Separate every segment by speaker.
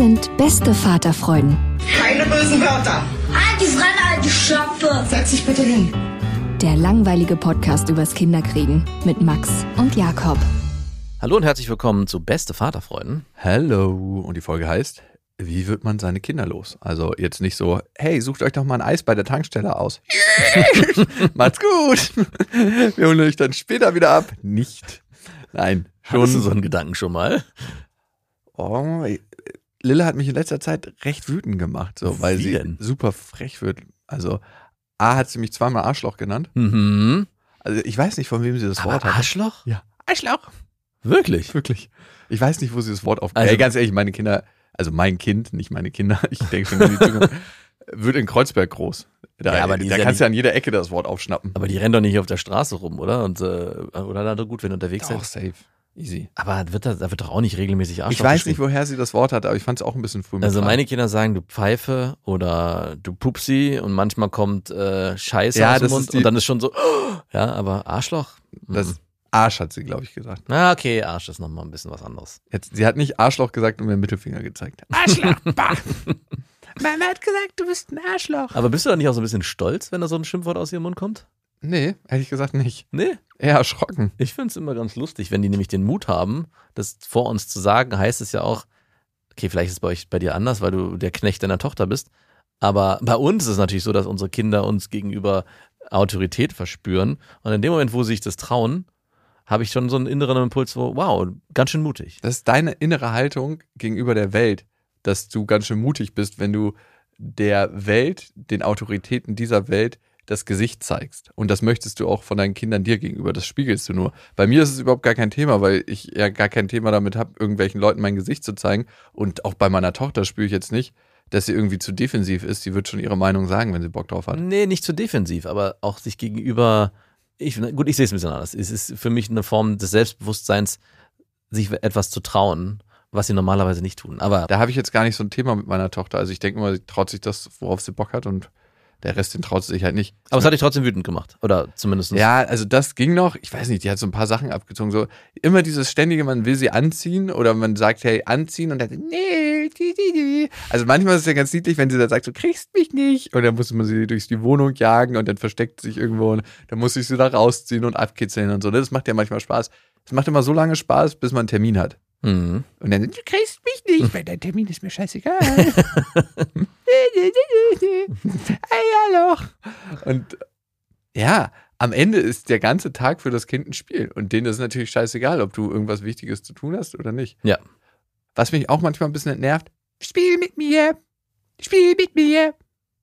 Speaker 1: Sind beste Vaterfreuden.
Speaker 2: Keine bösen Wörter.
Speaker 3: Die Fremde, alte Schöpfe.
Speaker 2: Setz dich bitte hin.
Speaker 1: Der langweilige Podcast übers Kinderkriegen mit Max und Jakob.
Speaker 4: Hallo und herzlich willkommen zu Beste Vaterfreuden.
Speaker 5: Hello. Und die Folge heißt, wie wird man seine Kinder los? Also jetzt nicht so, hey, sucht euch doch mal ein Eis bei der Tankstelle aus. Macht's gut. Wir holen euch dann später wieder ab. Nicht. Nein,
Speaker 4: Hattest du
Speaker 5: schon.
Speaker 4: so einen Gedanken schon mal?
Speaker 5: Oh, Lille hat mich in letzter Zeit recht wütend gemacht, so, weil
Speaker 4: Wie
Speaker 5: sie
Speaker 4: denn?
Speaker 5: super frech wird. Also, A hat sie mich zweimal Arschloch genannt.
Speaker 4: Mhm.
Speaker 5: Also ich weiß nicht, von wem sie das Wort
Speaker 4: Aber
Speaker 5: hat.
Speaker 4: Arschloch?
Speaker 5: Ja. Arschloch.
Speaker 4: Wirklich?
Speaker 5: Wirklich. Ich weiß nicht, wo sie das Wort auf.
Speaker 4: Also-
Speaker 5: Ey, ganz ehrlich, meine Kinder, also mein Kind, nicht meine Kinder, ich denke schon die Zukunft, wird in Kreuzberg groß. Da,
Speaker 4: Ja, aber
Speaker 5: da
Speaker 4: ja
Speaker 5: kannst du an jeder Ecke das Wort aufschnappen.
Speaker 4: Aber die rennen doch nicht auf der Straße rum, oder? Und, äh, oder da gut, wenn unterwegs
Speaker 5: Doch,
Speaker 4: sind.
Speaker 5: safe. Easy.
Speaker 4: Aber wird da, da wird doch auch nicht regelmäßig Arschloch
Speaker 5: Ich weiß nicht, woher sie das Wort hat, aber ich fand es auch ein bisschen früh
Speaker 4: Also meine Kinder sagen du Pfeife oder du Pupsi und manchmal kommt äh, Scheiße
Speaker 5: Ja,
Speaker 4: aus dem
Speaker 5: das
Speaker 4: Mund und dann ist schon so, ja, aber Arschloch?
Speaker 5: Das
Speaker 4: Mhm.
Speaker 5: Arsch hat sie, glaube ich, gesagt.
Speaker 4: Na, okay, Arsch ist nochmal ein bisschen was anderes.
Speaker 5: Jetzt, sie hat nicht Arschloch gesagt und mir den Mittelfinger gezeigt. Arschloch! bah. Mama hat gesagt, du bist ein Arschloch.
Speaker 4: Aber bist du da nicht auch so ein bisschen stolz, wenn da so ein Schimpfwort aus ihrem Mund kommt?
Speaker 5: Nee, ehrlich gesagt nicht.
Speaker 4: Nee.
Speaker 5: Eher erschrocken.
Speaker 4: Ich finde es immer ganz lustig, wenn die nämlich den Mut haben, das vor uns zu sagen, heißt es ja auch, okay, vielleicht ist es bei euch bei dir anders, weil du der Knecht deiner Tochter bist. Aber bei uns ist es natürlich so, dass unsere Kinder uns gegenüber Autorität verspüren. Und in dem Moment, wo sie sich das trauen, habe ich schon so einen inneren Impuls, wo, wow, ganz schön mutig.
Speaker 5: Das ist deine innere Haltung gegenüber der Welt, dass du ganz schön mutig bist, wenn du der Welt, den Autoritäten dieser Welt das Gesicht zeigst. Und das möchtest du auch von deinen Kindern dir gegenüber. Das spiegelst du nur. Bei mir ist es überhaupt gar kein Thema, weil ich ja gar kein Thema damit habe, irgendwelchen Leuten mein Gesicht zu zeigen. Und auch bei meiner Tochter spüre ich jetzt nicht, dass sie irgendwie zu defensiv ist. Sie wird schon ihre Meinung sagen, wenn sie Bock drauf hat.
Speaker 4: Nee, nicht zu defensiv, aber auch sich gegenüber, ich, gut, ich sehe es ein bisschen anders. Es ist für mich eine Form des Selbstbewusstseins, sich etwas zu trauen, was sie normalerweise nicht tun. Aber
Speaker 5: Da habe ich jetzt gar nicht so ein Thema mit meiner Tochter. Also ich denke immer, sie traut sich das, worauf sie Bock hat und der Rest, den traut sie sich halt nicht.
Speaker 4: Aber es hat dich trotzdem wütend gemacht. Oder zumindest.
Speaker 5: Ja, also das ging noch. Ich weiß nicht, die hat so ein paar Sachen abgezogen. So immer dieses ständige, man will sie anziehen oder man sagt, hey, anziehen und dann, nee, die, die, die. Also manchmal ist es ja ganz niedlich, wenn sie dann sagt, du kriegst mich nicht. Und dann muss man sie durch die Wohnung jagen und dann versteckt sie sich irgendwo und dann muss ich sie da rausziehen und abkitzeln und so. Das macht ja manchmal Spaß. Es macht immer so lange Spaß, bis man einen Termin hat.
Speaker 4: Mhm.
Speaker 5: Und dann, du kriegst mich nicht, weil dein Termin ist mir scheißegal. Eierloch. Und ja, am Ende ist der ganze Tag für das Kind ein Spiel. Und denen ist natürlich scheißegal, ob du irgendwas Wichtiges zu tun hast oder nicht.
Speaker 4: Ja.
Speaker 5: Was mich auch manchmal ein bisschen nervt, spiel mit mir, spiel mit mir,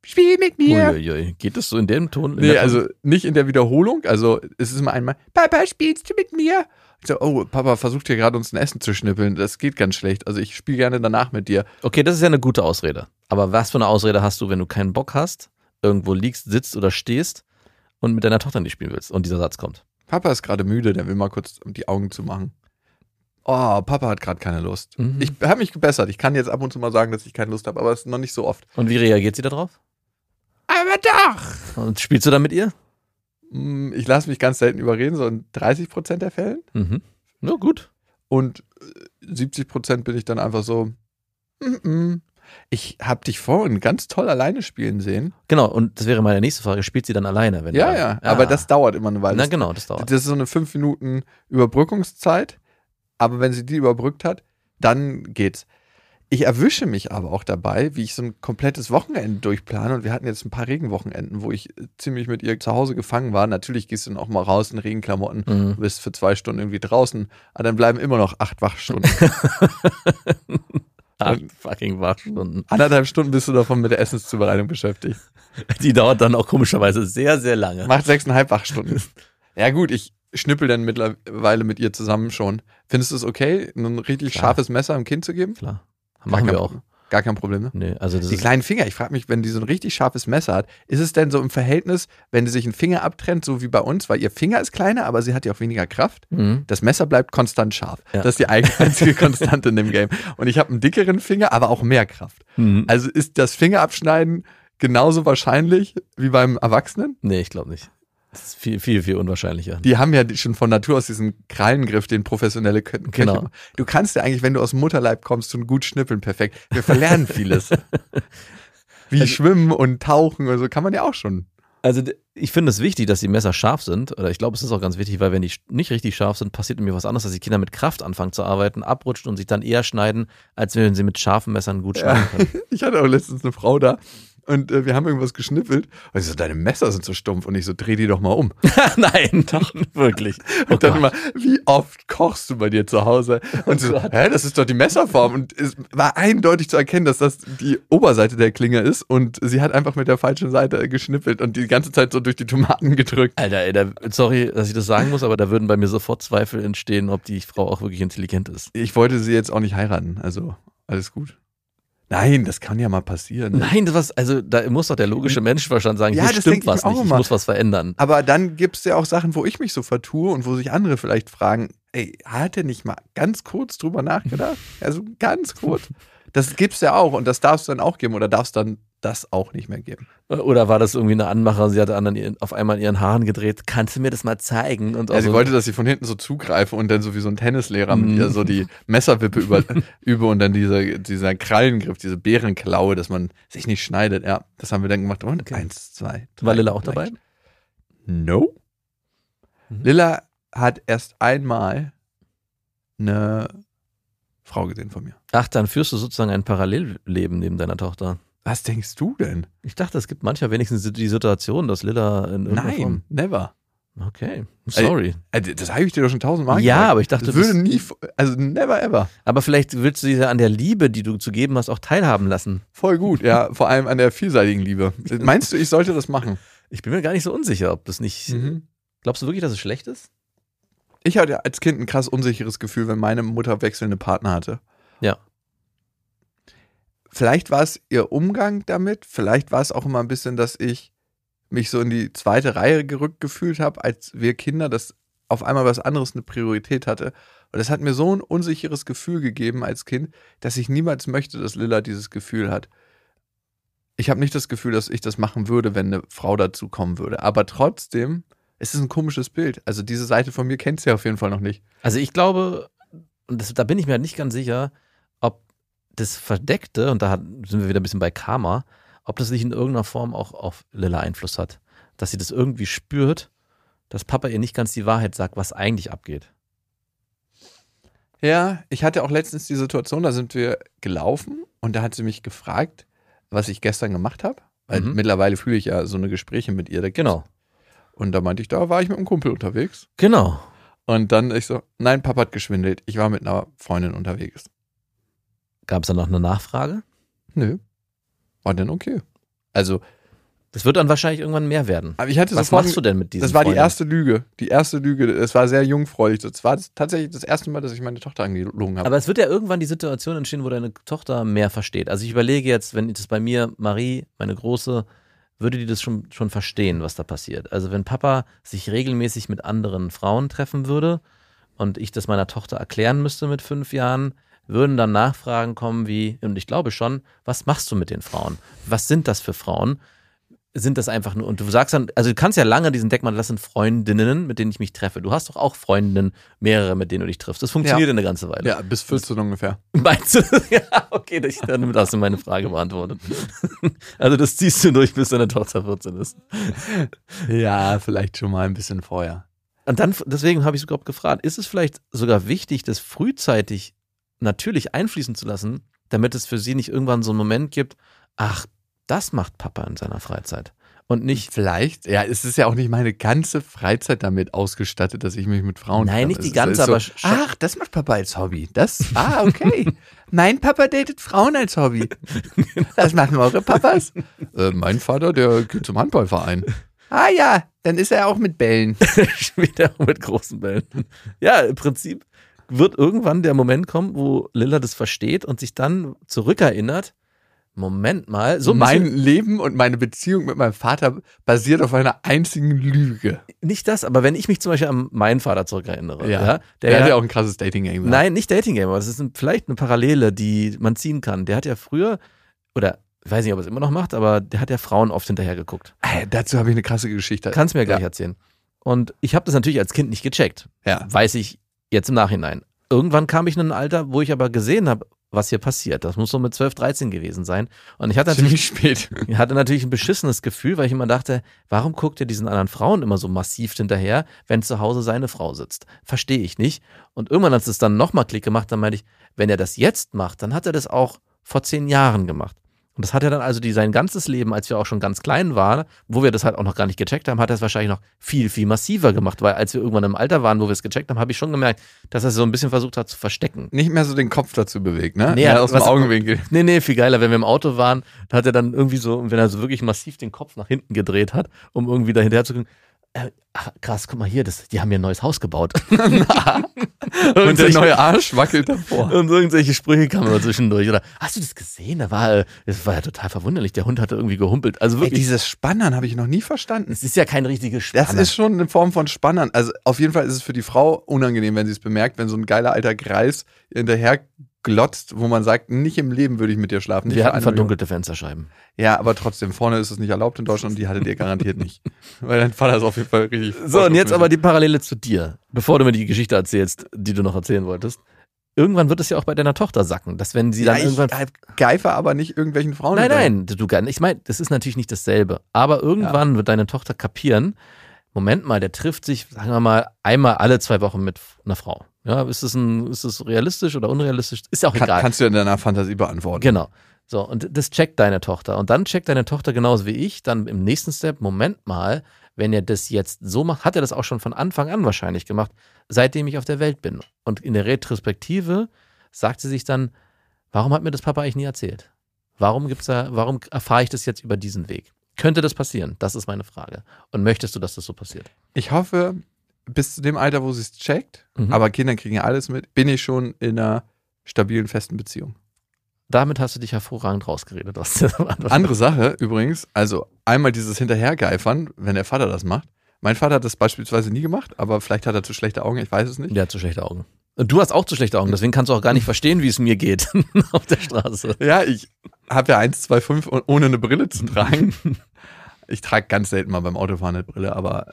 Speaker 5: spiel mit mir.
Speaker 4: Uiuiui. Geht das so in dem Ton? In
Speaker 5: Nee, also nicht in der Wiederholung. Also es ist immer einmal, Papa, spielst du mit mir? Ich so, oh, Papa versucht hier gerade uns ein Essen zu schnippeln. Das geht ganz schlecht. Also ich spiele gerne danach mit dir.
Speaker 4: Okay, das ist ja eine gute Ausrede. Aber was für eine Ausrede hast du, wenn du keinen Bock hast, irgendwo liegst, sitzt oder stehst und mit deiner Tochter nicht spielen willst und dieser Satz kommt?
Speaker 5: Papa ist gerade müde, der will mal kurz die Augen zu machen. Oh, Papa hat gerade keine Lust.
Speaker 4: Mhm.
Speaker 5: Ich habe mich gebessert. Ich kann jetzt ab und zu mal sagen, dass ich keine Lust habe, aber es ist noch nicht so oft.
Speaker 4: Und wie reagiert sie darauf?
Speaker 5: Aber doch!
Speaker 4: Und spielst du dann mit ihr?
Speaker 5: Mm, Ich lasse mich ganz selten überreden, so in 30 Prozent der Fällen.
Speaker 4: Mhm. Na gut.
Speaker 5: Und äh, 70 Prozent bin ich dann einfach so, mm -mm. Ich habe dich vorhin ganz toll alleine spielen sehen.
Speaker 4: Genau, und das wäre meine nächste Frage. Spielt sie dann alleine? Wenn
Speaker 5: Ja,
Speaker 4: da-
Speaker 5: ja, aber das dauert immer eine Weile.
Speaker 4: Na genau, das dauert.
Speaker 5: Das ist so eine fünf Minuten Überbrückungszeit. Aber wenn sie die überbrückt hat, dann geht's. Ich erwische mich aber auch dabei, wie ich so ein komplettes Wochenende durchplane. Und wir hatten jetzt ein paar Regenwochenenden, wo ich äh, ziemlich mit ihr zu Hause gefangen war. Natürlich gehst du dann auch mal raus in Regenklamotten,
Speaker 4: Mhm.
Speaker 5: bist für zwei Stunden irgendwie draußen. Aber dann bleiben immer noch acht Wachstunden.
Speaker 4: Acht fucking Wachstunden.
Speaker 5: Anderthalb Stunden bist du davon mit der Essenszubereitung beschäftigt.
Speaker 4: Die dauert dann auch komischerweise sehr, sehr lange.
Speaker 5: Macht sechseinhalb Wachstunden. Ja, gut, ich schnippel dann mittlerweile mit ihr zusammen schon. Findest du es okay, ein richtig
Speaker 4: Klar.
Speaker 5: scharfes Messer im Kinn zu geben?
Speaker 4: Klar. Machen
Speaker 5: kein
Speaker 4: wir auch.
Speaker 5: Gar kein Problem, ne?
Speaker 4: Nee, also das
Speaker 5: Die kleinen Finger, ich frage mich, wenn die so ein richtig scharfes Messer hat, ist es denn so im Verhältnis, wenn die sich einen Finger abtrennt, so wie bei uns, weil ihr Finger ist kleiner, aber sie hat ja auch weniger Kraft.
Speaker 4: Mhm.
Speaker 5: Das Messer bleibt konstant scharf.
Speaker 4: Ja.
Speaker 5: Das ist die ein- einzige Konstante in dem Game. Und ich habe einen dickeren Finger, aber auch mehr Kraft.
Speaker 4: Mhm.
Speaker 5: Also ist das Fingerabschneiden genauso wahrscheinlich wie beim Erwachsenen?
Speaker 4: Nee, ich glaube nicht. Das ist viel, viel, viel unwahrscheinlicher.
Speaker 5: Die haben ja schon von Natur aus diesen Krallengriff, den professionelle Kö Köche
Speaker 4: Genau.
Speaker 5: Du kannst ja eigentlich, wenn du aus dem Mutterleib kommst, schon gut schnippeln, perfekt. Wir verlernen vieles. Wie
Speaker 4: Also
Speaker 5: Schwimmen und Tauchen oder so kann man ja auch schon.
Speaker 4: Also ich finde es wichtig, dass die Messer scharf sind. Oder ich glaube, es ist auch ganz wichtig, weil wenn die nicht richtig scharf sind, passiert nämlich was anderes, dass die Kinder mit Kraft anfangen zu arbeiten, abrutschen und sich dann eher schneiden, als wenn sie mit scharfen Messern gut schneiden können.
Speaker 5: Ich hatte auch letztens eine Frau da und äh, wir haben irgendwas geschnippelt. Und sie so, deine Messer sind so stumpf. Und ich so, dreh die doch mal um.
Speaker 4: Nein, doch, wirklich. Oh
Speaker 5: Und dann
Speaker 4: Gott.
Speaker 5: immer, wie oft kochst du bei dir zu Hause? Und so, hä, das ist doch die Messerform. Und es war eindeutig zu erkennen, dass das die Oberseite der Klinge ist. Und sie hat einfach mit der falschen Seite geschnippelt und die ganze Zeit so durch die Tomaten gedrückt.
Speaker 4: Alter, ey, da, sorry, dass ich das sagen muss, aber da würden bei mir sofort Zweifel entstehen, ob die Frau auch wirklich intelligent ist.
Speaker 5: Ich wollte sie jetzt auch nicht heiraten. Also, alles gut. Nein, das kann ja mal passieren.
Speaker 4: Nein, das was, also da muss doch der logische Menschenverstand sagen,
Speaker 5: Ja,
Speaker 4: hier
Speaker 5: das
Speaker 4: stimmt was nicht, ich muss was verändern.
Speaker 5: Aber dann gibt es ja auch Sachen, wo ich mich so vertue und wo sich andere vielleicht fragen, ey, hat er nicht mal ganz kurz drüber nachgedacht? Also ganz kurz. Das gibt's ja auch und das darfst du dann auch geben oder darfst dann das auch nicht mehr geben.
Speaker 4: Oder war das irgendwie eine Anmacher, sie hatte an ihren, auf einmal in ihren Haaren gedreht, kannst du mir das mal zeigen? Und
Speaker 5: Ja, sie
Speaker 4: so-
Speaker 5: wollte, dass ich von hinten so zugreife und dann so wie so ein Tennislehrer mit
Speaker 4: Mhm.
Speaker 5: ihr so die Messerwippe über, übe und dann dieser, dieser Krallengriff, diese Bärenklaue, dass man sich nicht schneidet. Ja, das haben wir dann gemacht. Und eins, zwei, drei.
Speaker 4: War Lilla auch dabei?
Speaker 5: No.
Speaker 4: Mhm.
Speaker 5: Lilla hat erst einmal eine Frau gesehen von mir.
Speaker 4: Ach, dann führst du sozusagen ein Parallelleben neben deiner Tochter.
Speaker 5: Was denkst du denn?
Speaker 4: Ich dachte, es gibt manchmal wenigstens die Situation, dass Lilla in irgendeiner
Speaker 5: Nein,
Speaker 4: Form.
Speaker 5: never.
Speaker 4: Okay, sorry.
Speaker 5: Äh, Das habe ich dir doch schon tausendmal
Speaker 4: Ja,
Speaker 5: gesagt.
Speaker 4: aber ich dachte,
Speaker 5: das würde nie, also never ever.
Speaker 4: Aber vielleicht willst du sie ja an der Liebe, die du zu geben hast, auch teilhaben lassen.
Speaker 5: Voll gut, ja, vor allem an der vielseitigen Liebe. Meinst du, ich sollte das machen?
Speaker 4: Ich bin mir gar nicht so unsicher, ob das nicht. Glaubst du wirklich, dass es schlecht ist?
Speaker 5: Ich hatte als Kind ein krass unsicheres Gefühl, wenn meine Mutter wechselnde Partner hatte.
Speaker 4: Ja.
Speaker 5: Vielleicht war es ihr Umgang damit, vielleicht war es auch immer ein bisschen, dass ich mich so in die zweite Reihe gerückt gefühlt habe, als wir Kinder, dass auf einmal was anderes eine Priorität hatte. Und das hat mir so ein unsicheres Gefühl gegeben als Kind, dass ich niemals möchte, dass Lilla dieses Gefühl hat. Ich habe nicht das Gefühl, dass ich das machen würde, wenn eine Frau dazu kommen würde. Aber trotzdem, es ist ein komisches Bild. Also diese Seite von mir kennt sie auf jeden Fall noch nicht.
Speaker 4: Also ich glaube, und das, da bin ich mir nicht ganz sicher, ob das Verdeckte, und da sind wir wieder ein bisschen bei Karma, ob das nicht in irgendeiner Form auch auf Lilla Einfluss hat. Dass sie das irgendwie spürt, dass Papa ihr nicht ganz die Wahrheit sagt, was eigentlich abgeht.
Speaker 5: Ja, ich hatte auch letztens die Situation, da sind wir gelaufen und da hat sie mich gefragt, was ich gestern gemacht habe. Weil
Speaker 4: Mhm.
Speaker 5: mittlerweile fühle ich ja so eine Gespräche mit ihr. Da
Speaker 4: Genau.
Speaker 5: Und da meinte ich, da war ich mit einem Kumpel unterwegs.
Speaker 4: Genau.
Speaker 5: Und dann ich so, nein, Papa hat geschwindelt. Ich war mit einer Freundin unterwegs.
Speaker 4: Gab es dann noch eine Nachfrage?
Speaker 5: Nö. War denn okay. Also,
Speaker 4: Das wird dann wahrscheinlich irgendwann mehr werden.
Speaker 5: aber ich hatte
Speaker 4: Was
Speaker 5: sofort.
Speaker 4: machst du denn mit diesen
Speaker 5: das war die
Speaker 4: Freundinnen?
Speaker 5: erste Lüge. Die erste Lüge. Es war sehr jungfräulich. Das war tatsächlich das erste Mal, dass ich meine Tochter angelogen habe.
Speaker 4: Aber es wird ja irgendwann die Situation entstehen, wo deine Tochter mehr versteht. Also ich überlege jetzt, wenn das bei mir, Marie, meine Große, würde die das schon, schon verstehen, was da passiert. Also wenn Papa sich regelmäßig mit anderen Frauen treffen würde und ich das meiner Tochter erklären müsste mit fünf Jahren, würden dann Nachfragen kommen wie, und ich glaube schon, was machst du mit den Frauen? Was sind das für Frauen? Sind das einfach nur, und du sagst dann, also du kannst ja lange diesen Deckmantel, das sind Freundinnen, mit denen ich mich treffe. Du hast doch auch Freundinnen, mehrere, mit denen du dich triffst. Das funktioniert
Speaker 5: Ja.
Speaker 4: eine ganze Weile.
Speaker 5: Ja, bis 14 ungefähr.
Speaker 4: Meinst du? Ja, okay, das, damit hast du meine Frage beantwortet. Also das ziehst du durch, bis deine Tochter 14 ist.
Speaker 5: Ja, vielleicht schon mal ein bisschen vorher.
Speaker 4: Und dann, deswegen habe ich sogar gefragt, ist es vielleicht sogar wichtig, das frühzeitig natürlich einfließen zu lassen, damit es für sie nicht irgendwann so einen Moment gibt, ach, das macht Papa in seiner Freizeit. Und nicht,
Speaker 5: Vielleicht, ja, es ist ja auch nicht meine ganze Freizeit damit ausgestattet, dass ich mich mit Frauen
Speaker 4: Nein, nicht die ganze, aber
Speaker 5: so,
Speaker 4: schon-
Speaker 5: Ach, das macht Papa als Hobby. Das, ah, okay. mein Papa datet Frauen als Hobby. Das machen eure Papas? Äh, mein Vater, der geht zum Handballverein. Ah ja, dann ist er auch mit Bällen.
Speaker 4: wieder mit großen Bällen. Ja, im Prinzip wird irgendwann der Moment kommen, wo Lilla das versteht und sich dann zurückerinnert, Moment mal, so ein
Speaker 5: mein Leben und meine Beziehung mit meinem Vater basiert auf einer einzigen Lüge.
Speaker 4: nicht das, aber wenn ich mich zum Beispiel an meinen Vater zurückerinnere, ja,
Speaker 5: Der,
Speaker 4: der,
Speaker 5: hat ja auch ein krasses Dating-Game.
Speaker 4: Nein, nicht Dating Game, aber es ist ein, vielleicht eine Parallele, die man ziehen kann. Der hat ja früher, oder ich weiß nicht, ob er es immer noch macht, aber der hat ja Frauen oft hinterher geguckt.
Speaker 5: Äh, dazu habe ich eine krasse Geschichte.
Speaker 4: Kannst mir gleich
Speaker 5: ja.
Speaker 4: erzählen. Und ich habe das natürlich als Kind nicht gecheckt.
Speaker 5: Ja.
Speaker 4: Weiß ich jetzt im Nachhinein. Irgendwann kam ich in ein Alter, wo ich aber gesehen habe, was hier passiert. Das muss so mit 12, 13 gewesen sein. Und ich hatte natürlich,
Speaker 5: spät.
Speaker 4: ich hatte natürlich ein beschissenes Gefühl, weil ich immer dachte, warum guckt er diesen anderen Frauen immer so massiv hinterher, wenn zu Hause seine Frau sitzt? Verstehe ich nicht. Und irgendwann hat es dann nochmal Klick gemacht, dann meinte ich, wenn er das jetzt macht, dann hat er das auch vor zehn Jahren gemacht. Und das hat er dann also die, sein ganzes Leben, als wir auch schon ganz klein waren, wo wir das halt auch noch gar nicht gecheckt haben, hat er es wahrscheinlich noch viel, viel massiver gemacht, weil als wir irgendwann im Alter waren, wo wir es gecheckt haben, habe ich schon gemerkt, dass er so ein bisschen versucht hat zu verstecken.
Speaker 5: Nicht mehr so den Kopf dazu bewegt, ne?
Speaker 4: Nee,
Speaker 5: ja, aus dem Augenwinkel.
Speaker 4: Nee, nee, viel geiler, wenn wir im Auto waren, hat er dann irgendwie so, wenn er so wirklich massiv den Kopf nach hinten gedreht hat, um irgendwie da hinterher zu gucken, äh, ach, krass, guck mal hier, das, die haben hier ein neues Haus gebaut.
Speaker 5: Und der neue Arsch wackelt davor.
Speaker 4: Und irgendwelche Sprüche kamen immer zwischendurch. Oder hast du das gesehen? Da war, äh, das war ja total verwunderlich. Der Hund hatte irgendwie gehumpelt. Also
Speaker 5: Ey,
Speaker 4: wirklich,
Speaker 5: dieses Spannern habe ich noch nie verstanden.
Speaker 4: es ist ja kein richtiges
Speaker 5: Das
Speaker 4: Spanner.
Speaker 5: ist schon eine Form von Spannern. Also auf jeden Fall ist es für die Frau unangenehm, wenn sie es bemerkt, wenn so ein geiler alter Greis hinterher glotzt, wo man sagt, nicht im Leben würde ich mit dir schlafen. Nicht
Speaker 4: Wir hatten
Speaker 5: eine Million.
Speaker 4: verdunkelte Fensterscheiben.
Speaker 5: Ja, aber trotzdem, vorne ist es nicht erlaubt in Deutschland und die hattet ihr garantiert nicht. Weil dein Vater ist auf jeden Fall richtig.
Speaker 4: So, und jetzt aber die Parallele zu dir, bevor du mir die Geschichte erzählst, die du noch erzählen wolltest. Irgendwann wird es ja auch bei deiner Tochter sacken, dass wenn sie
Speaker 5: ja,
Speaker 4: dann
Speaker 5: ich
Speaker 4: irgendwann
Speaker 5: halt geifer aber nicht irgendwelchen Frauen.
Speaker 4: Nein, nein, du gar nicht. Ich meine, das ist natürlich nicht dasselbe. Aber irgendwann wird deine Tochter kapieren, Moment mal, der trifft sich, sagen wir mal, einmal alle zwei Wochen mit einer Frau. Ja, ist das, ein, ist das realistisch oder unrealistisch? Ist ja auch
Speaker 5: Kann,
Speaker 4: egal.
Speaker 5: kannst du in deiner Fantasie beantworten.
Speaker 4: Genau. So, und das checkt deine Tochter. Und dann checkt deine Tochter genauso wie ich, dann im nächsten Step, Moment mal, wenn er das jetzt so macht, hat er das auch schon von Anfang an wahrscheinlich gemacht, seitdem ich auf der Welt bin. Und in der Retrospektive sagt sie sich dann, warum hat mir das Papa eigentlich nie erzählt? Warum gibt's da, warum erfahre ich das jetzt über diesen Weg? Könnte das passieren? Das ist meine Frage. Und möchtest du, dass das so passiert?
Speaker 5: Ich hoffe, bis zu dem Alter, wo sie es checkt,
Speaker 4: Mhm.
Speaker 5: aber Kinder kriegen ja alles mit, bin ich schon in einer stabilen, festen Beziehung.
Speaker 4: Damit hast du dich hervorragend rausgeredet.
Speaker 5: Andere Sache übrigens, also einmal dieses Hinterhergeifern, wenn der Vater das macht. Mein Vater hat das beispielsweise nie gemacht, aber vielleicht hat er zu schlechte Augen, ich weiß es nicht.
Speaker 4: Der hat zu schlechte Augen. Und du hast auch zu schlechte Augen, deswegen kannst du auch gar nicht verstehen, wie es mir geht auf der Straße.
Speaker 5: Ja, ich habe ja 1,25 und ohne eine Brille zu tragen. Ich trage ganz selten mal beim Autofahren eine Brille, aber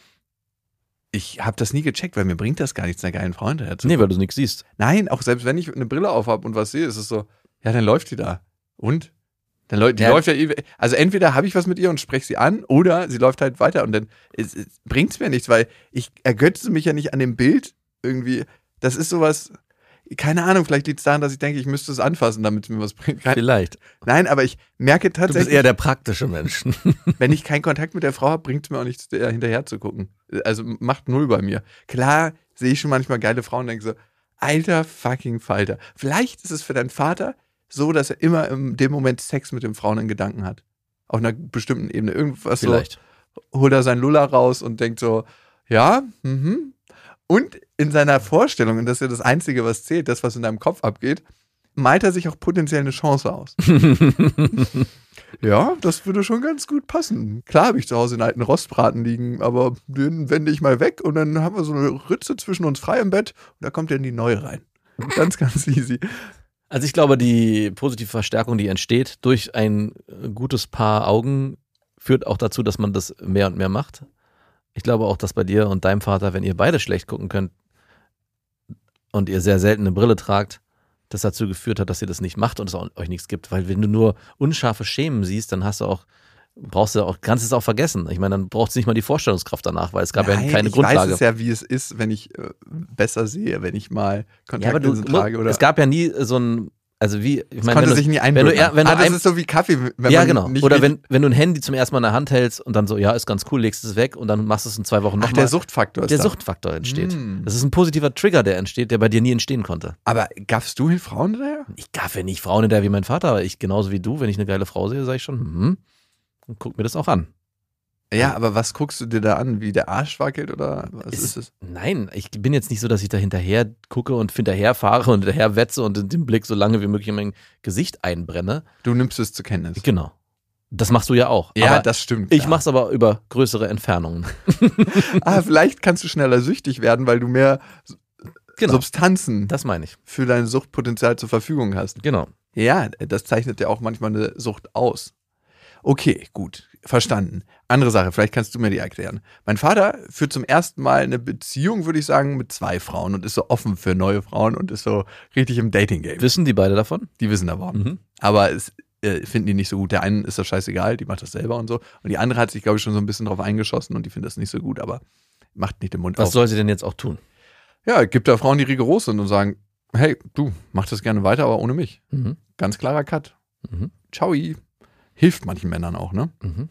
Speaker 5: ich habe das nie gecheckt, weil mir bringt das gar nichts, einer geilen Freund hinterher zu
Speaker 4: Nee, weil du nichts siehst.
Speaker 5: Nein, auch selbst wenn ich eine Brille auf habe und was sehe, ist es so, ja, dann läuft die da. Und? Dann läuft, die
Speaker 4: Ja.
Speaker 5: läuft ja, also entweder habe ich was mit ihr und spreche sie an oder sie läuft halt weiter und dann bringt es mir nichts, weil ich ergötze mich ja nicht an dem Bild irgendwie. Das ist sowas, keine Ahnung, vielleicht liegt es daran, dass ich denke, ich müsste es anfassen, damit es mir was bringt. Kein,
Speaker 4: Vielleicht.
Speaker 5: nein, aber ich merke
Speaker 4: Du bist
Speaker 5: tatsächlich,
Speaker 4: eher der praktische Mensch.
Speaker 5: wenn ich keinen Kontakt mit der Frau habe, bringt es mir auch nichts, der hinterher zu gucken. Also macht null bei mir. Klar sehe ich schon manchmal geile Frauen und denke so, alter fucking Falter. Vielleicht ist es für deinen Vater so, dass er immer in dem Moment Sex mit den Frauen in Gedanken hat. Auf einer bestimmten Ebene. Irgendwas
Speaker 4: Vielleicht.
Speaker 5: so, holt er sein Lulla raus und denkt so, ja, mhm. Und in seiner Vorstellung, und das ist ja das Einzige, was zählt, das, was in deinem Kopf abgeht, malt er sich auch potenziell eine Chance aus. Ja, das würde schon ganz gut passen. Klar habe ich zu Hause einen alten Rostbraten liegen, aber den wende ich mal weg und dann haben wir so eine Ritze zwischen uns frei im Bett und da kommt dann die neue rein. Ganz, ganz easy.
Speaker 4: Also ich glaube, die positive Verstärkung, die entsteht durch ein gutes Paar Augen, führt auch dazu, dass man das mehr und mehr macht. Ich glaube auch, dass bei dir und deinem Vater, wenn ihr beide schlecht gucken könnt und ihr sehr selten eine Brille tragt, das dazu geführt hat, dass ihr das nicht macht und es euch nichts gibt. Weil wenn du nur unscharfe Schemen siehst, dann hast du auch, brauchst du auch, kannst es auch vergessen. Ich meine, dann brauchst du nicht mal die Vorstellungskraft danach, weil es gab ja
Speaker 5: Nein,
Speaker 4: keine
Speaker 5: ich
Speaker 4: Grundlage.
Speaker 5: weiß es ja, wie es ist, wenn ich äh, besser sehe, wenn ich mal
Speaker 4: Ja, du,
Speaker 5: Kontaktlinsen trage. Oder
Speaker 4: es gab ja nie so ein, also wie, ich meine, wenn du,
Speaker 5: sich nie
Speaker 4: wenn du, wenn du
Speaker 5: ah, das ist so wie Kaffee,
Speaker 4: ja, genau. Oder wenn, wenn du ein Handy zum ersten Mal in der Hand hältst und dann so, ja, ist ganz cool, legst es weg und dann machst du es in zwei Wochen
Speaker 5: Ach,
Speaker 4: nochmal.
Speaker 5: der Suchtfaktor ist
Speaker 4: Der
Speaker 5: da.
Speaker 4: Suchtfaktor entsteht.
Speaker 5: Mm.
Speaker 4: Das ist ein positiver Trigger, der entsteht, der bei dir nie entstehen konnte.
Speaker 5: Aber gaffst du Frauen daher?
Speaker 4: Ich gaffe nicht Frauen hinterher wie mein Vater, aber ich genauso wie du, wenn ich eine geile Frau sehe, sage ich schon, hm, und guck mir das auch an.
Speaker 5: Ja, aber was guckst du dir da an? Wie der Arsch wackelt oder was ist es?
Speaker 4: Nein, ich bin jetzt nicht so, dass ich da hinterher gucke und hinterher fahre und hinterher wetze und in den Blick so lange wie möglich in mein Gesicht einbrenne.
Speaker 5: Du nimmst es zur Kenntnis.
Speaker 4: Genau. Das machst du ja auch.
Speaker 5: Ja,
Speaker 4: aber
Speaker 5: das stimmt.
Speaker 4: ich
Speaker 5: ja.
Speaker 4: mach's aber über größere Entfernungen.
Speaker 5: Ah, vielleicht kannst du schneller süchtig werden, weil du mehr
Speaker 4: Genau.
Speaker 5: Substanzen
Speaker 4: Das meine ich.
Speaker 5: für dein Suchtpotenzial zur Verfügung hast.
Speaker 4: Genau.
Speaker 5: Ja, das zeichnet ja auch manchmal eine Sucht aus. Okay, gut, verstanden. Andere Sache, vielleicht kannst du mir die erklären. Mein Vater führt zum ersten Mal eine Beziehung, würde ich sagen, mit zwei Frauen und ist so offen für neue Frauen und ist so richtig im Dating-Game.
Speaker 4: Wissen die beide davon?
Speaker 5: Die wissen davon.
Speaker 4: Mhm.
Speaker 5: Aber es äh, finden die nicht so gut. Der einen ist das scheißegal, die macht das selber und so. Und die andere hat sich, glaube ich, schon so ein bisschen drauf eingeschossen und die findet das nicht so gut, aber macht nicht den Mund
Speaker 4: Was
Speaker 5: auf.
Speaker 4: soll sie denn jetzt auch tun?
Speaker 5: Ja, es gibt da Frauen, die rigoros sind und sagen, hey, du, mach das gerne weiter, aber ohne mich.
Speaker 4: Mhm.
Speaker 5: Ganz klarer Cut.
Speaker 4: Mhm.
Speaker 5: Ciao. Hilft manchen Männern auch, ne?
Speaker 4: Mhm.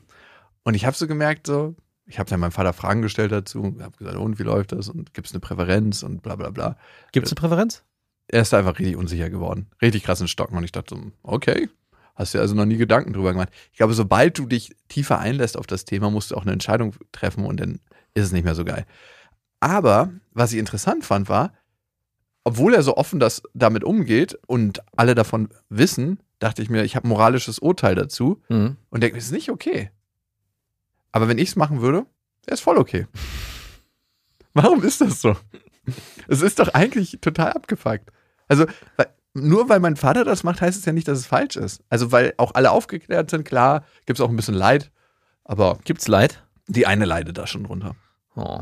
Speaker 5: Und ich habe so gemerkt, so, ich habe dann meinem Vater Fragen gestellt dazu, habe gesagt, und wie läuft das und gibt es eine Präferenz und bla bla bla.
Speaker 4: Gibt es eine Präferenz?
Speaker 5: Er ist da einfach richtig unsicher geworden. Richtig krass in Stocken. Und ich dachte so, okay, hast dir also noch nie Gedanken drüber gemacht. Ich glaube, sobald du dich tiefer einlässt auf das Thema, musst du auch eine Entscheidung treffen und dann ist es nicht mehr so geil. Aber was ich interessant fand, war, obwohl er so offen das damit umgeht und alle davon wissen, dachte ich mir, ich habe moralisches Urteil dazu
Speaker 4: Mhm.
Speaker 5: und denke, das ist nicht okay. Aber wenn ich es machen würde, wäre es voll okay. Warum ist das so? Es ist doch eigentlich total abgefuckt. Also, weil, nur weil mein Vater das macht, heißt es ja nicht, dass es falsch ist. Also, weil auch alle aufgeklärt sind, klar, gibt es auch ein bisschen Leid, aber
Speaker 4: Gibt's Leid?
Speaker 5: die eine leidet da schon drunter.
Speaker 4: Oh.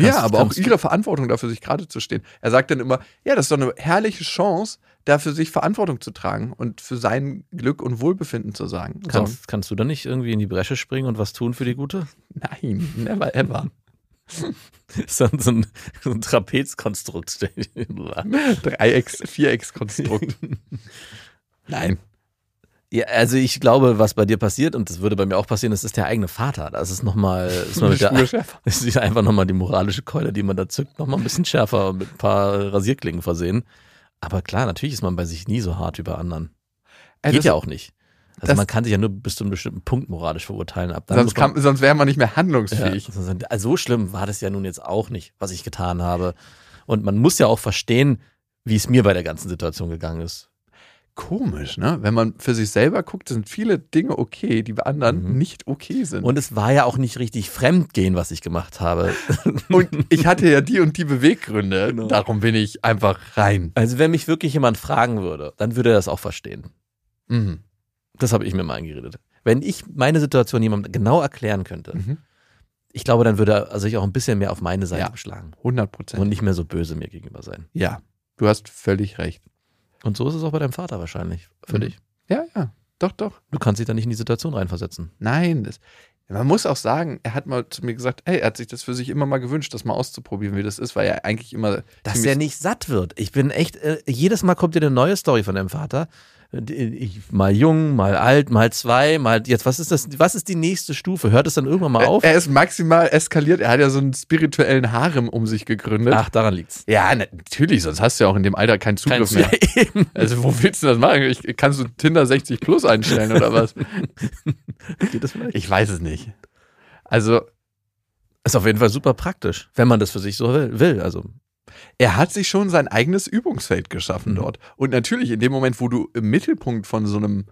Speaker 5: Ja,
Speaker 4: Kannst-
Speaker 5: aber auch
Speaker 4: du-
Speaker 5: ihre Verantwortung dafür, sich gerade zu stehen. Er sagt dann immer, ja, das ist doch eine herrliche Chance, dafür sich Verantwortung zu tragen und für sein Glück und Wohlbefinden zu sagen.
Speaker 4: Kannst, kannst du da nicht irgendwie in die Bresche springen und was tun für die Gute?
Speaker 5: Nein, never ever.
Speaker 4: Ist dann so ein, so ein Trapezkonstrukt.
Speaker 5: Dreiecks-, Viereckskonstrukt. Nein.
Speaker 4: Ja, also ich glaube, was bei dir passiert, und das würde bei mir auch passieren, das ist der eigene Vater. Das ist nochmal, ist mal mit der, das ist einfach nochmal die moralische Keule, die man da zückt, nochmal ein bisschen schärfer mit ein paar Rasierklingen versehen. Aber klar, natürlich ist man bei sich nie so hart über anderen.
Speaker 5: Ey,
Speaker 4: Geht ja auch nicht. Also man kann sich ja nur bis zu einem bestimmten Punkt moralisch verurteilen. Ab dann
Speaker 5: Sonst,
Speaker 4: man-
Speaker 5: kann, sonst wäre man nicht mehr handlungsfähig.
Speaker 4: Ja, also so schlimm war das ja nun jetzt auch nicht, was ich getan habe. Und man muss ja auch verstehen, wie es mir bei der ganzen Situation gegangen ist.
Speaker 5: Komisch, ne? Wenn man für sich selber guckt, sind viele Dinge okay, die bei anderen
Speaker 4: Mhm.
Speaker 5: nicht okay sind. Und,
Speaker 4: Und es war ja auch nicht richtig Fremdgehen, was ich gemacht habe.
Speaker 5: ich hatte ja die und die Beweggründe.
Speaker 4: Genau.
Speaker 5: Darum bin ich einfach rein.
Speaker 4: Also wenn mich wirklich jemand fragen würde, dann würde er das auch verstehen.
Speaker 5: Mhm.
Speaker 4: Das habe ich mir mal eingeredet. Wenn ich meine Situation jemandem genau erklären könnte,
Speaker 5: Mhm.
Speaker 4: ich glaube, dann würde er sich auch ein bisschen mehr auf meine Seite
Speaker 5: Ja.
Speaker 4: beschlagen
Speaker 5: 100 Prozent.
Speaker 4: und nicht mehr so böse mir gegenüber sein.
Speaker 5: Ja, du hast völlig recht.
Speaker 4: Und so ist es auch bei deinem Vater wahrscheinlich für
Speaker 5: Mhm.
Speaker 4: dich.
Speaker 5: Ja, ja. Doch, doch.
Speaker 4: Du kannst dich da nicht in die Situation reinversetzen.
Speaker 5: Nein, das, man muss auch sagen, er hat mal zu mir gesagt, ey, er hat sich das für sich immer mal gewünscht, das mal auszuprobieren, wie das ist, weil er eigentlich immer
Speaker 4: Dass der nicht satt wird. Ich bin echt, äh, jedes Mal kommt dir eine neue Story von deinem Vater. Mal jung, mal alt, mal zwei, mal jetzt, was ist das, was ist die nächste Stufe? Hört es dann irgendwann mal auf?
Speaker 5: Er ist maximal eskaliert. Er hat ja so einen spirituellen Harem um sich gegründet.
Speaker 4: Ach, daran liegt's.
Speaker 5: Ja, natürlich, sonst hast du ja auch in dem Alter keinen Zugriff mehr.
Speaker 4: Ja, eben.
Speaker 5: Also, wo willst du das machen? Ich, kannst du Tinder 60 plus einstellen oder was?
Speaker 4: Geht das vielleicht?
Speaker 5: Ich weiß es nicht. Also,
Speaker 4: Ist auf jeden Fall super praktisch, wenn man das für sich so will. Also,
Speaker 5: er hat sich schon sein eigenes Übungsfeld geschaffen
Speaker 4: Mhm.
Speaker 5: dort. Und natürlich, in dem Moment, wo du im Mittelpunkt von so einem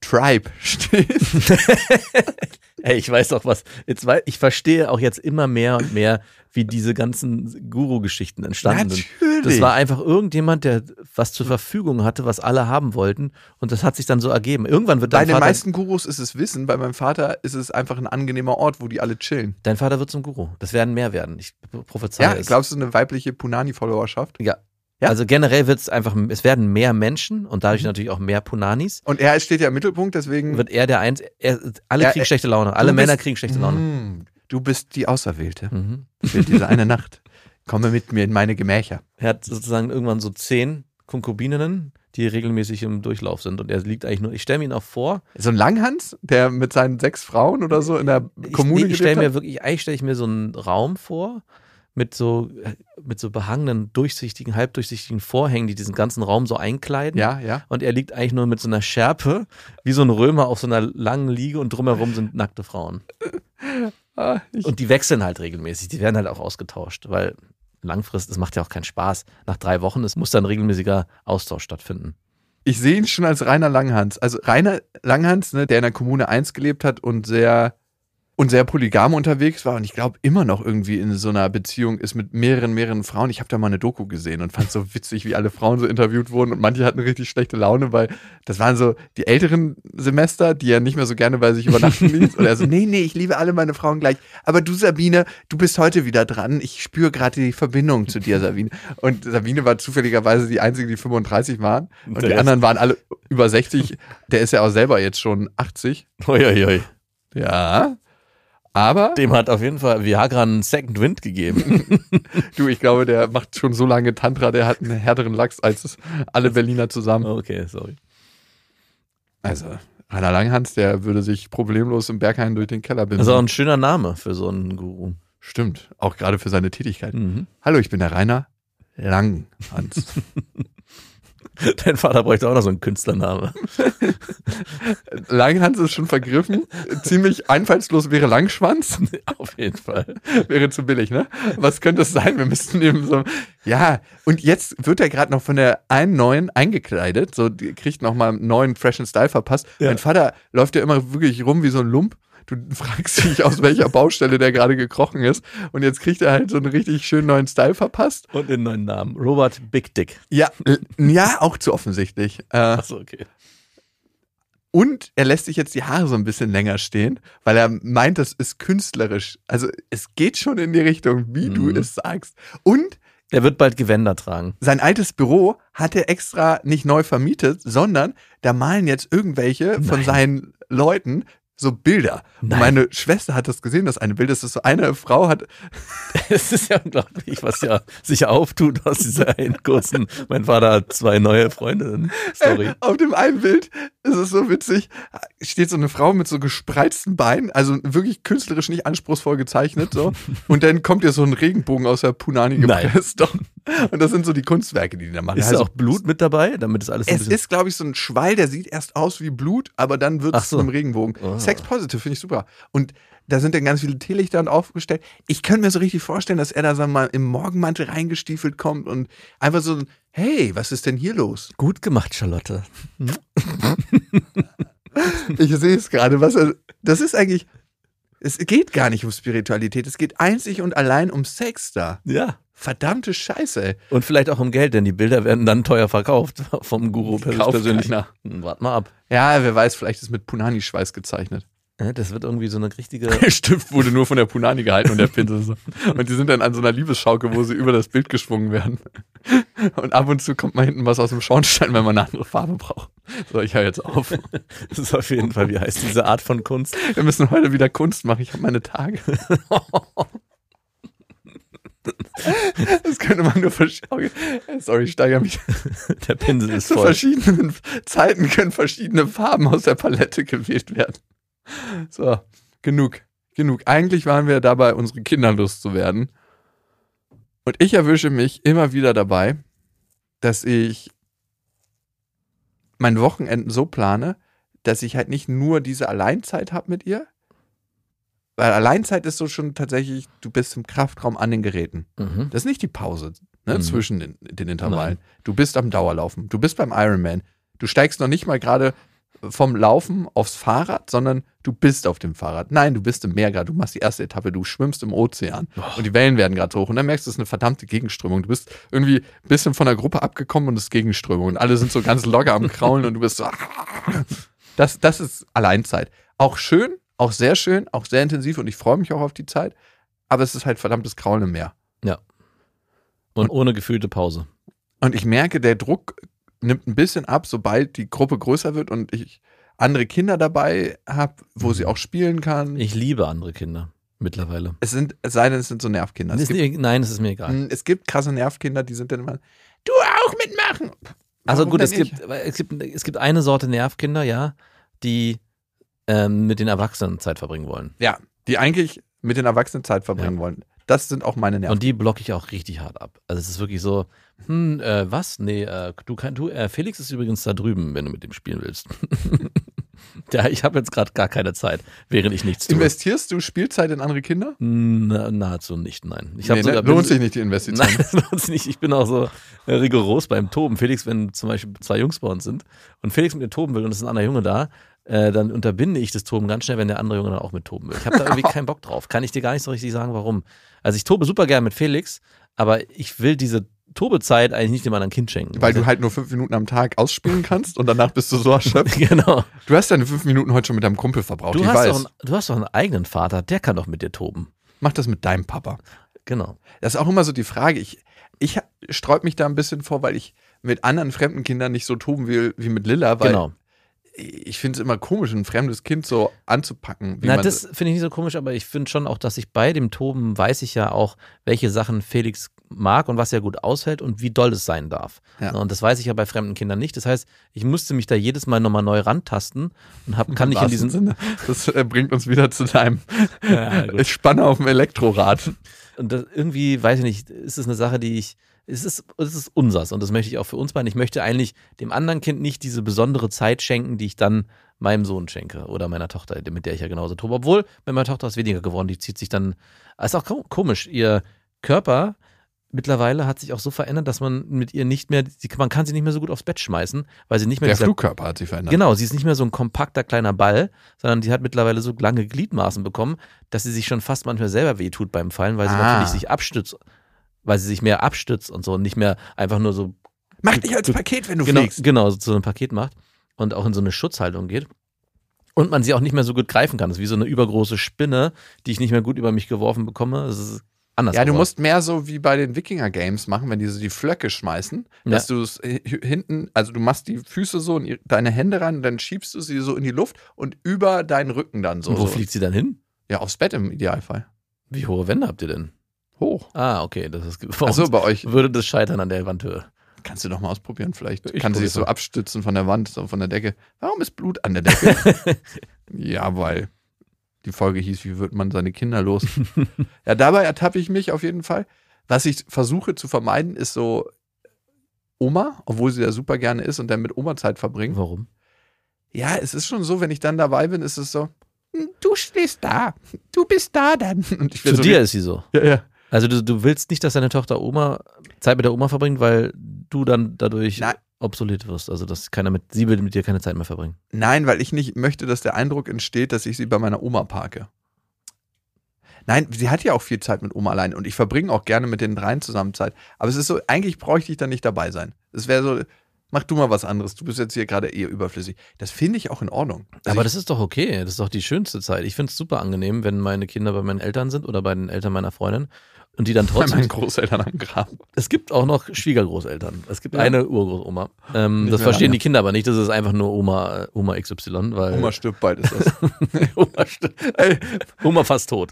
Speaker 5: Tribe stehst,
Speaker 4: Ey, ich weiß auch was. Jetzt, wei- ich verstehe auch jetzt immer mehr und mehr, wie diese ganzen Guru-Geschichten entstanden sind.
Speaker 5: Natürlich.
Speaker 4: Das war einfach irgendjemand, der was zur Verfügung hatte, was alle haben wollten. Und das hat sich dann so ergeben. Irgendwann wird
Speaker 5: Bei
Speaker 4: dein
Speaker 5: den
Speaker 4: Vater,
Speaker 5: meisten Gurus ist es Wissen, bei meinem Vater ist es einfach ein angenehmer Ort, wo die alle chillen.
Speaker 4: dein Vater wird zum Guru. Das werden mehr werden. Ich prophezeie
Speaker 5: Ja,
Speaker 4: es.
Speaker 5: glaubst du eine weibliche Punani-Followerschaft?
Speaker 4: Ja.
Speaker 5: Ja?
Speaker 4: Also generell wird es einfach, es werden mehr Menschen und
Speaker 5: Mhm.
Speaker 4: dadurch natürlich auch mehr Punanis.
Speaker 5: Und er steht ja im Mittelpunkt, deswegen.
Speaker 4: Wird er der eins, er, alle
Speaker 5: Ja,
Speaker 4: kriegen
Speaker 5: er-
Speaker 4: schlechte Laune. Alle
Speaker 5: Du
Speaker 4: Männer
Speaker 5: bist-
Speaker 4: kriegen schlechte Laune.
Speaker 5: Mm, Du bist die Auserwählte
Speaker 4: Mhm.
Speaker 5: für diese eine Nacht. Komme mit mir in meine Gemächer.
Speaker 4: Er hat sozusagen irgendwann so zehn Konkubininnen, die regelmäßig im Durchlauf sind. Und er liegt eigentlich nur, ich stelle mir ihn auch vor,
Speaker 5: So ein Langhans, der mit seinen sechs Frauen oder so in der
Speaker 4: ich,
Speaker 5: Kommune
Speaker 4: nee, ich stelle
Speaker 5: gelebt
Speaker 4: mir wirklich, eigentlich stelle ich mir so einen Raum vor, mit so, mit so behangenen, durchsichtigen, halbdurchsichtigen Vorhängen, die diesen ganzen Raum so einkleiden.
Speaker 5: Ja, ja.
Speaker 4: Und er liegt eigentlich nur mit so einer Schärpe, wie so ein Römer auf so einer langen Liege und drumherum sind nackte Frauen.
Speaker 5: Ah,
Speaker 4: Und die wechseln halt regelmäßig, die werden halt auch ausgetauscht, weil langfristig, es macht ja auch keinen Spaß. Nach drei Wochen, es muss dann regelmäßiger Austausch stattfinden.
Speaker 5: ich sehe ihn schon als Rainer Langhans. Also Rainer Langhans, ne, der in der Kommune 1 gelebt hat und sehr und sehr polygam unterwegs war und ich glaube immer noch irgendwie in so einer Beziehung ist mit mehreren, mehreren Frauen. Ich habe da mal eine Doku gesehen und fand so witzig, wie alle Frauen so interviewt wurden und manche hatten richtig schlechte Laune, weil das waren so die älteren Semester, die er nicht mehr so gerne bei sich übernachten ließ. Und er so, nee, nee, ich liebe alle meine Frauen gleich. Aber du, Sabine, du bist heute wieder dran. Ich spüre gerade die Verbindung zu dir, Sabine. Und Sabine war zufälligerweise die einzige, die 35 waren. Und
Speaker 4: Der
Speaker 5: die anderen waren alle über 60. Der ist ja auch selber jetzt schon 80.
Speaker 4: Uiuiui.
Speaker 5: Ja. Aber
Speaker 4: Dem hat auf jeden Fall Viagra einen Second Wind gegeben.
Speaker 5: du, ich glaube, der macht schon so lange Tantra, der hat einen härteren Lachs als alle Berliner zusammen.
Speaker 4: okay, sorry.
Speaker 5: Also, Rainer Langhans, der würde sich problemlos im Berghain durch den Keller
Speaker 4: Das ist auch
Speaker 5: binden.
Speaker 4: ein schöner Name für so einen Guru.
Speaker 5: Stimmt, auch gerade für seine Tätigkeit.
Speaker 4: Mhm.
Speaker 5: Hallo, ich bin der Rainer Langhans.
Speaker 4: Dein Vater bräuchte auch noch so einen Künstlername.
Speaker 5: Langhans ist schon vergriffen. Ziemlich einfallslos wäre Langschwanz.
Speaker 4: auf jeden Fall.
Speaker 5: Wäre zu billig, ne? Was könnte es sein? Wir müssten eben so. Ja, und jetzt wird er gerade noch von der einen neuen eingekleidet. So, kriegt noch mal einen neuen freshen Style verpasst.
Speaker 4: Ja.
Speaker 5: Mein Vater läuft ja immer wirklich rum wie so ein Lump. Du fragst dich, aus welcher Baustelle der gerade gekrochen ist. Und jetzt kriegt er halt so einen richtig schönen neuen Style verpasst.
Speaker 4: Und den neuen Namen. Robert Big Dick.
Speaker 5: Ja, äh, ja, auch zu offensichtlich. Äh,
Speaker 4: Achso, okay.
Speaker 5: Und er lässt sich jetzt die Haare so ein bisschen länger stehen, weil er meint, das ist künstlerisch. Also es geht schon in die Richtung, wie du
Speaker 4: Mhm.
Speaker 5: es sagst. Und
Speaker 4: Der wird bald Gewänder tragen.
Speaker 5: sein altes Büro hat er extra nicht neu vermietet, sondern da malen jetzt irgendwelche von
Speaker 4: Nein.
Speaker 5: seinen Leuten so Bilder. Und
Speaker 4: Nein.
Speaker 5: meine Schwester hat das gesehen, das eine Bild, das ist so eine Frau hat,
Speaker 4: Es ist ja unglaublich, was ja sich auftut aus dieser einen kurzen, mein Vater hat zwei neue Freundinnen Story.
Speaker 5: auf dem einen Bild ist es so witzig, steht so eine Frau mit so gespreizten Beinen, also wirklich künstlerisch nicht anspruchsvoll gezeichnet so. Und dann kommt ihr so ein Regenbogen aus der Punani
Speaker 4: Nein.
Speaker 5: gepresst. Doch. Und das sind so die Kunstwerke, die die da machen.
Speaker 4: Ist
Speaker 5: Also,
Speaker 4: da auch Blut mit dabei, damit es alles
Speaker 5: Es ist, glaube ich, so ein Schwall, der sieht erst aus wie Blut, aber dann wird es
Speaker 4: so.
Speaker 5: zu einem Regenbogen.
Speaker 4: Ah.
Speaker 5: Sex Positive finde ich super. Und da sind dann ganz viele Teelichter aufgestellt. Ich könnte mir so richtig vorstellen, dass er da sagen wir mal im Morgenmantel reingestiefelt kommt und einfach so, hey, was ist denn hier los?
Speaker 4: Gut gemacht, Charlotte.
Speaker 5: Ich sehe es gerade, was das ist eigentlich, es geht gar nicht um Spiritualität, es geht einzig und allein um Sex da.
Speaker 4: Ja.
Speaker 5: Verdammte Scheiße, ey.
Speaker 4: Und vielleicht auch um Geld, denn die Bilder werden dann teuer verkauft vom Guru
Speaker 5: Kauft
Speaker 4: persönlich.
Speaker 5: keiner.
Speaker 4: Hm, Wart mal ab.
Speaker 5: Ja, wer weiß, vielleicht ist mit Punani-Schweiß gezeichnet.
Speaker 4: Ja, Das wird irgendwie so eine richtige.
Speaker 5: Der Stift wurde nur von der Punani gehalten und der Pinsel so. Und die sind dann an so einer Liebesschaukel, wo sie über das Bild geschwungen werden. Und ab und zu kommt mal hinten was aus dem Schornstein, wenn man eine andere Farbe braucht. So, ich höre jetzt auf.
Speaker 4: Das ist auf jeden Fall, wie heißt diese Art von Kunst?
Speaker 5: Wir müssen heute wieder Kunst machen. Ich habe meine Tage. Das könnte man nur verschieden. Sorry, ich steigere mich.
Speaker 4: Der Pinsel ist
Speaker 5: Zu
Speaker 4: voll.
Speaker 5: verschiedenen Zeiten können verschiedene Farben aus der Palette gewählt werden. So, genug. Genug. Eigentlich waren wir dabei, unsere Kinder loszuwerden. Und ich erwische mich immer wieder dabei, dass ich mein Wochenenden so plane, dass ich halt nicht nur diese Alleinzeit habe mit ihr. Weil Alleinzeit ist so schon tatsächlich, du bist im Kraftraum an den Geräten.
Speaker 4: Mhm.
Speaker 5: Das ist nicht die Pause ne,
Speaker 4: Mhm.
Speaker 5: zwischen den, den Intervallen. Du bist am Dauerlaufen. Du bist beim Ironman. Du steigst noch nicht mal gerade vom Laufen aufs Fahrrad, sondern du bist auf dem Fahrrad. Nein, du bist im Meer gerade. Du machst die erste Etappe, du schwimmst im Ozean und die Wellen werden gerade hoch und dann merkst du, es ist eine verdammte Gegenströmung. Du bist irgendwie ein bisschen von der Gruppe abgekommen und es ist Gegenströmung und alle sind so ganz locker am Kraulen und du bist so. Das, das ist Alleinzeit. Auch schön, auch sehr schön, auch sehr intensiv und ich freue mich auch auf die Zeit, aber es ist halt verdammtes Kraulen im Meer.
Speaker 4: Und ohne gefühlte Pause.
Speaker 5: Und ich merke, der Druck nimmt ein bisschen ab, sobald die Gruppe größer wird und ich andere Kinder dabei habe, wo sie auch spielen kann.
Speaker 4: Ich liebe andere Kinder mittlerweile.
Speaker 5: es sind, es sei denn, es sind so Nervkinder. Es gibt,
Speaker 4: nein, es ist mir egal.
Speaker 5: es gibt krasse Nervkinder, die sind dann immer, du auch mitmachen.
Speaker 4: Also
Speaker 5: Warum
Speaker 4: gut, es gibt, es gibt es gibt eine Sorte Nervkinder, ja, die ähm, mit den Erwachsenen Zeit verbringen wollen.
Speaker 5: Ja, die eigentlich mit den Erwachsenen Zeit verbringen wollen. Das sind auch meine Nerven.
Speaker 4: Und die blocke ich auch richtig hart ab. Also es ist wirklich so, hm, äh, was? Nee, äh, du kann, du, äh, Felix ist übrigens da drüben, wenn du mit dem spielen willst. ja, ich habe jetzt gerade gar keine Zeit, während ich nichts tue.
Speaker 5: Investierst du Spielzeit in andere Kinder?
Speaker 4: Na, nahezu nicht, nein. Ich
Speaker 5: Nee,
Speaker 4: sogar,
Speaker 5: ne? Lohnt sich nicht die Investition.
Speaker 4: Nein, das lohnt sich nicht. Ich bin auch so äh, rigoros beim Toben. Felix, wenn zum Beispiel zwei Jungs bei uns sind und Felix mit mir toben will und es ist ein anderer Junge da, äh, dann unterbinde ich das Toben ganz schnell, wenn der andere Junge dann auch mit toben will. Ich habe da irgendwie keinen Bock drauf. Kann ich dir gar nicht so richtig sagen, warum. Also ich tobe super gern mit Felix, aber ich will diese Tobezeit eigentlich nicht dem anderen Kind schenken.
Speaker 5: Weil du halt nur fünf Minuten am Tag ausspielen kannst und danach bist du so erschöpft.
Speaker 4: Genau.
Speaker 5: Du hast deine fünf Minuten heute schon mit deinem Kumpel verbraucht.
Speaker 4: Du
Speaker 5: ich
Speaker 4: hast,
Speaker 5: weiß.
Speaker 4: doch einen, du hast doch einen eigenen Vater, der kann doch mit dir toben.
Speaker 5: Mach das mit deinem Papa.
Speaker 4: Genau.
Speaker 5: Das ist auch immer so die Frage. Ich, ich sträub mich da ein bisschen vor, weil ich mit anderen fremden Kindern nicht so toben will wie mit Lilla, weil
Speaker 4: genau.
Speaker 5: Ich finde es immer komisch, ein fremdes Kind so anzupacken.
Speaker 4: Na, das finde ich nicht so komisch, aber ich finde schon auch, dass ich bei dem Toben weiß ich ja auch, welche Sachen Felix mag und was er gut aushält und wie doll es sein darf.
Speaker 5: Ja.
Speaker 4: Und das weiß ich ja bei fremden Kindern nicht. Das heißt, ich musste mich da jedes Mal nochmal neu rantasten und hab, kann nicht in diesen.
Speaker 5: Sinne. Das äh, bringt uns wieder zu deinem
Speaker 4: Ja.
Speaker 5: Spanner auf dem Elektrorad.
Speaker 4: Und das, irgendwie, weiß ich nicht, ist es eine Sache, die ich. Es ist, es ist unsers und das möchte ich auch für uns beiden. Ich möchte eigentlich dem anderen Kind nicht diese besondere Zeit schenken, die ich dann meinem Sohn schenke oder meiner Tochter, mit der ich ja genauso tobe. Obwohl, bei meiner Tochter ist weniger geworden, die zieht sich dann. Ist auch ko- komisch, ihr Körper mittlerweile hat sich auch so verändert, dass man mit ihr nicht mehr, sie, man kann sie nicht mehr so gut aufs Bett schmeißen, weil sie nicht mehr
Speaker 5: Der
Speaker 4: dieser
Speaker 5: Flugkörper hat sich verändert.
Speaker 4: Genau, sie ist nicht mehr so ein kompakter kleiner Ball, sondern sie hat mittlerweile so lange Gliedmaßen bekommen, dass sie sich schon fast manchmal selber wehtut beim Fallen, weil sie
Speaker 5: Ah.
Speaker 4: natürlich sich abstützt, weil sie sich mehr abstützt und so und nicht mehr einfach nur so
Speaker 5: Mach dich als Paket, wenn du
Speaker 4: genau,
Speaker 5: fliegst.
Speaker 4: genau so zu einem Paket macht und auch in so eine Schutzhaltung geht. Und man sie auch nicht mehr so gut greifen kann. Das ist wie so eine übergroße Spinne, die ich nicht mehr gut über mich geworfen bekomme. Das ist anders.
Speaker 5: Ja, du musst mehr so wie bei den Wikinger-Games machen, wenn die so die Flöcke schmeißen, dass du es hinten, also du machst die Füße so in deine Hände rein und dann schiebst du sie so in die Luft und über deinen Rücken dann so.
Speaker 4: Und wo
Speaker 5: so.
Speaker 4: fliegt sie dann hin?
Speaker 5: Ja, aufs Bett im Idealfall.
Speaker 4: Wie hohe Wände habt ihr denn?
Speaker 5: Hoch.
Speaker 4: Ah, okay. Das ist
Speaker 5: Achso, bei euch.
Speaker 4: würde das scheitern an der Wandhöhe.
Speaker 5: Kannst du doch mal ausprobieren, vielleicht.
Speaker 4: Ich
Speaker 5: Kann sie so abstützen von der Wand, so von der Decke. Warum ist Blut an der Decke? ja, weil die Folge hieß, wie wird man seine Kinder los? ja, dabei ertappe ich mich auf jeden Fall. Was ich versuche zu vermeiden, ist so Oma, obwohl sie da super gerne ist und dann mit Oma Zeit verbringen.
Speaker 4: Warum?
Speaker 5: Ja, es ist schon so, wenn ich dann dabei bin, ist es so, "Hm, du stehst da, du bist da dann. Und ich
Speaker 4: Zu
Speaker 5: so,
Speaker 4: dir ist sie so.
Speaker 5: ja, ja.
Speaker 4: Also du, du willst nicht, dass deine Tochter Oma Zeit mit der Oma verbringt, weil du dann dadurch
Speaker 5: Nein.
Speaker 4: obsolet wirst. Also dass keiner mit sie will mit dir keine Zeit mehr verbringen.
Speaker 5: Nein, weil ich nicht möchte, dass der Eindruck entsteht, dass ich sie bei meiner Oma parke. Nein, sie hat ja auch viel Zeit mit Oma allein und ich verbringe auch gerne mit den dreien zusammen Zeit. Aber es ist so, eigentlich bräuchte ich dann nicht dabei sein. Es wäre so, mach du mal was anderes. Du bist jetzt hier gerade eher überflüssig. Das finde ich auch in Ordnung. Also
Speaker 4: Aber das ist doch okay. Das ist doch die schönste Zeit. Ich finde es super angenehm, wenn meine Kinder bei meinen Eltern sind oder bei den Eltern meiner Freundin und die dann
Speaker 5: bei
Speaker 4: trotzdem.
Speaker 5: meinen Großeltern am Grab.
Speaker 4: Es gibt auch noch Schwiegergroßeltern. Es gibt
Speaker 5: Ja.
Speaker 4: eine Urgroßoma. Ähm, das verstehen
Speaker 5: lange.
Speaker 4: die Kinder aber nicht. Das ist einfach nur Oma, äh, Oma XY, weil
Speaker 5: Oma stirbt bald, ist das.
Speaker 4: Oma, stimmt. Ey, Oma fast tot.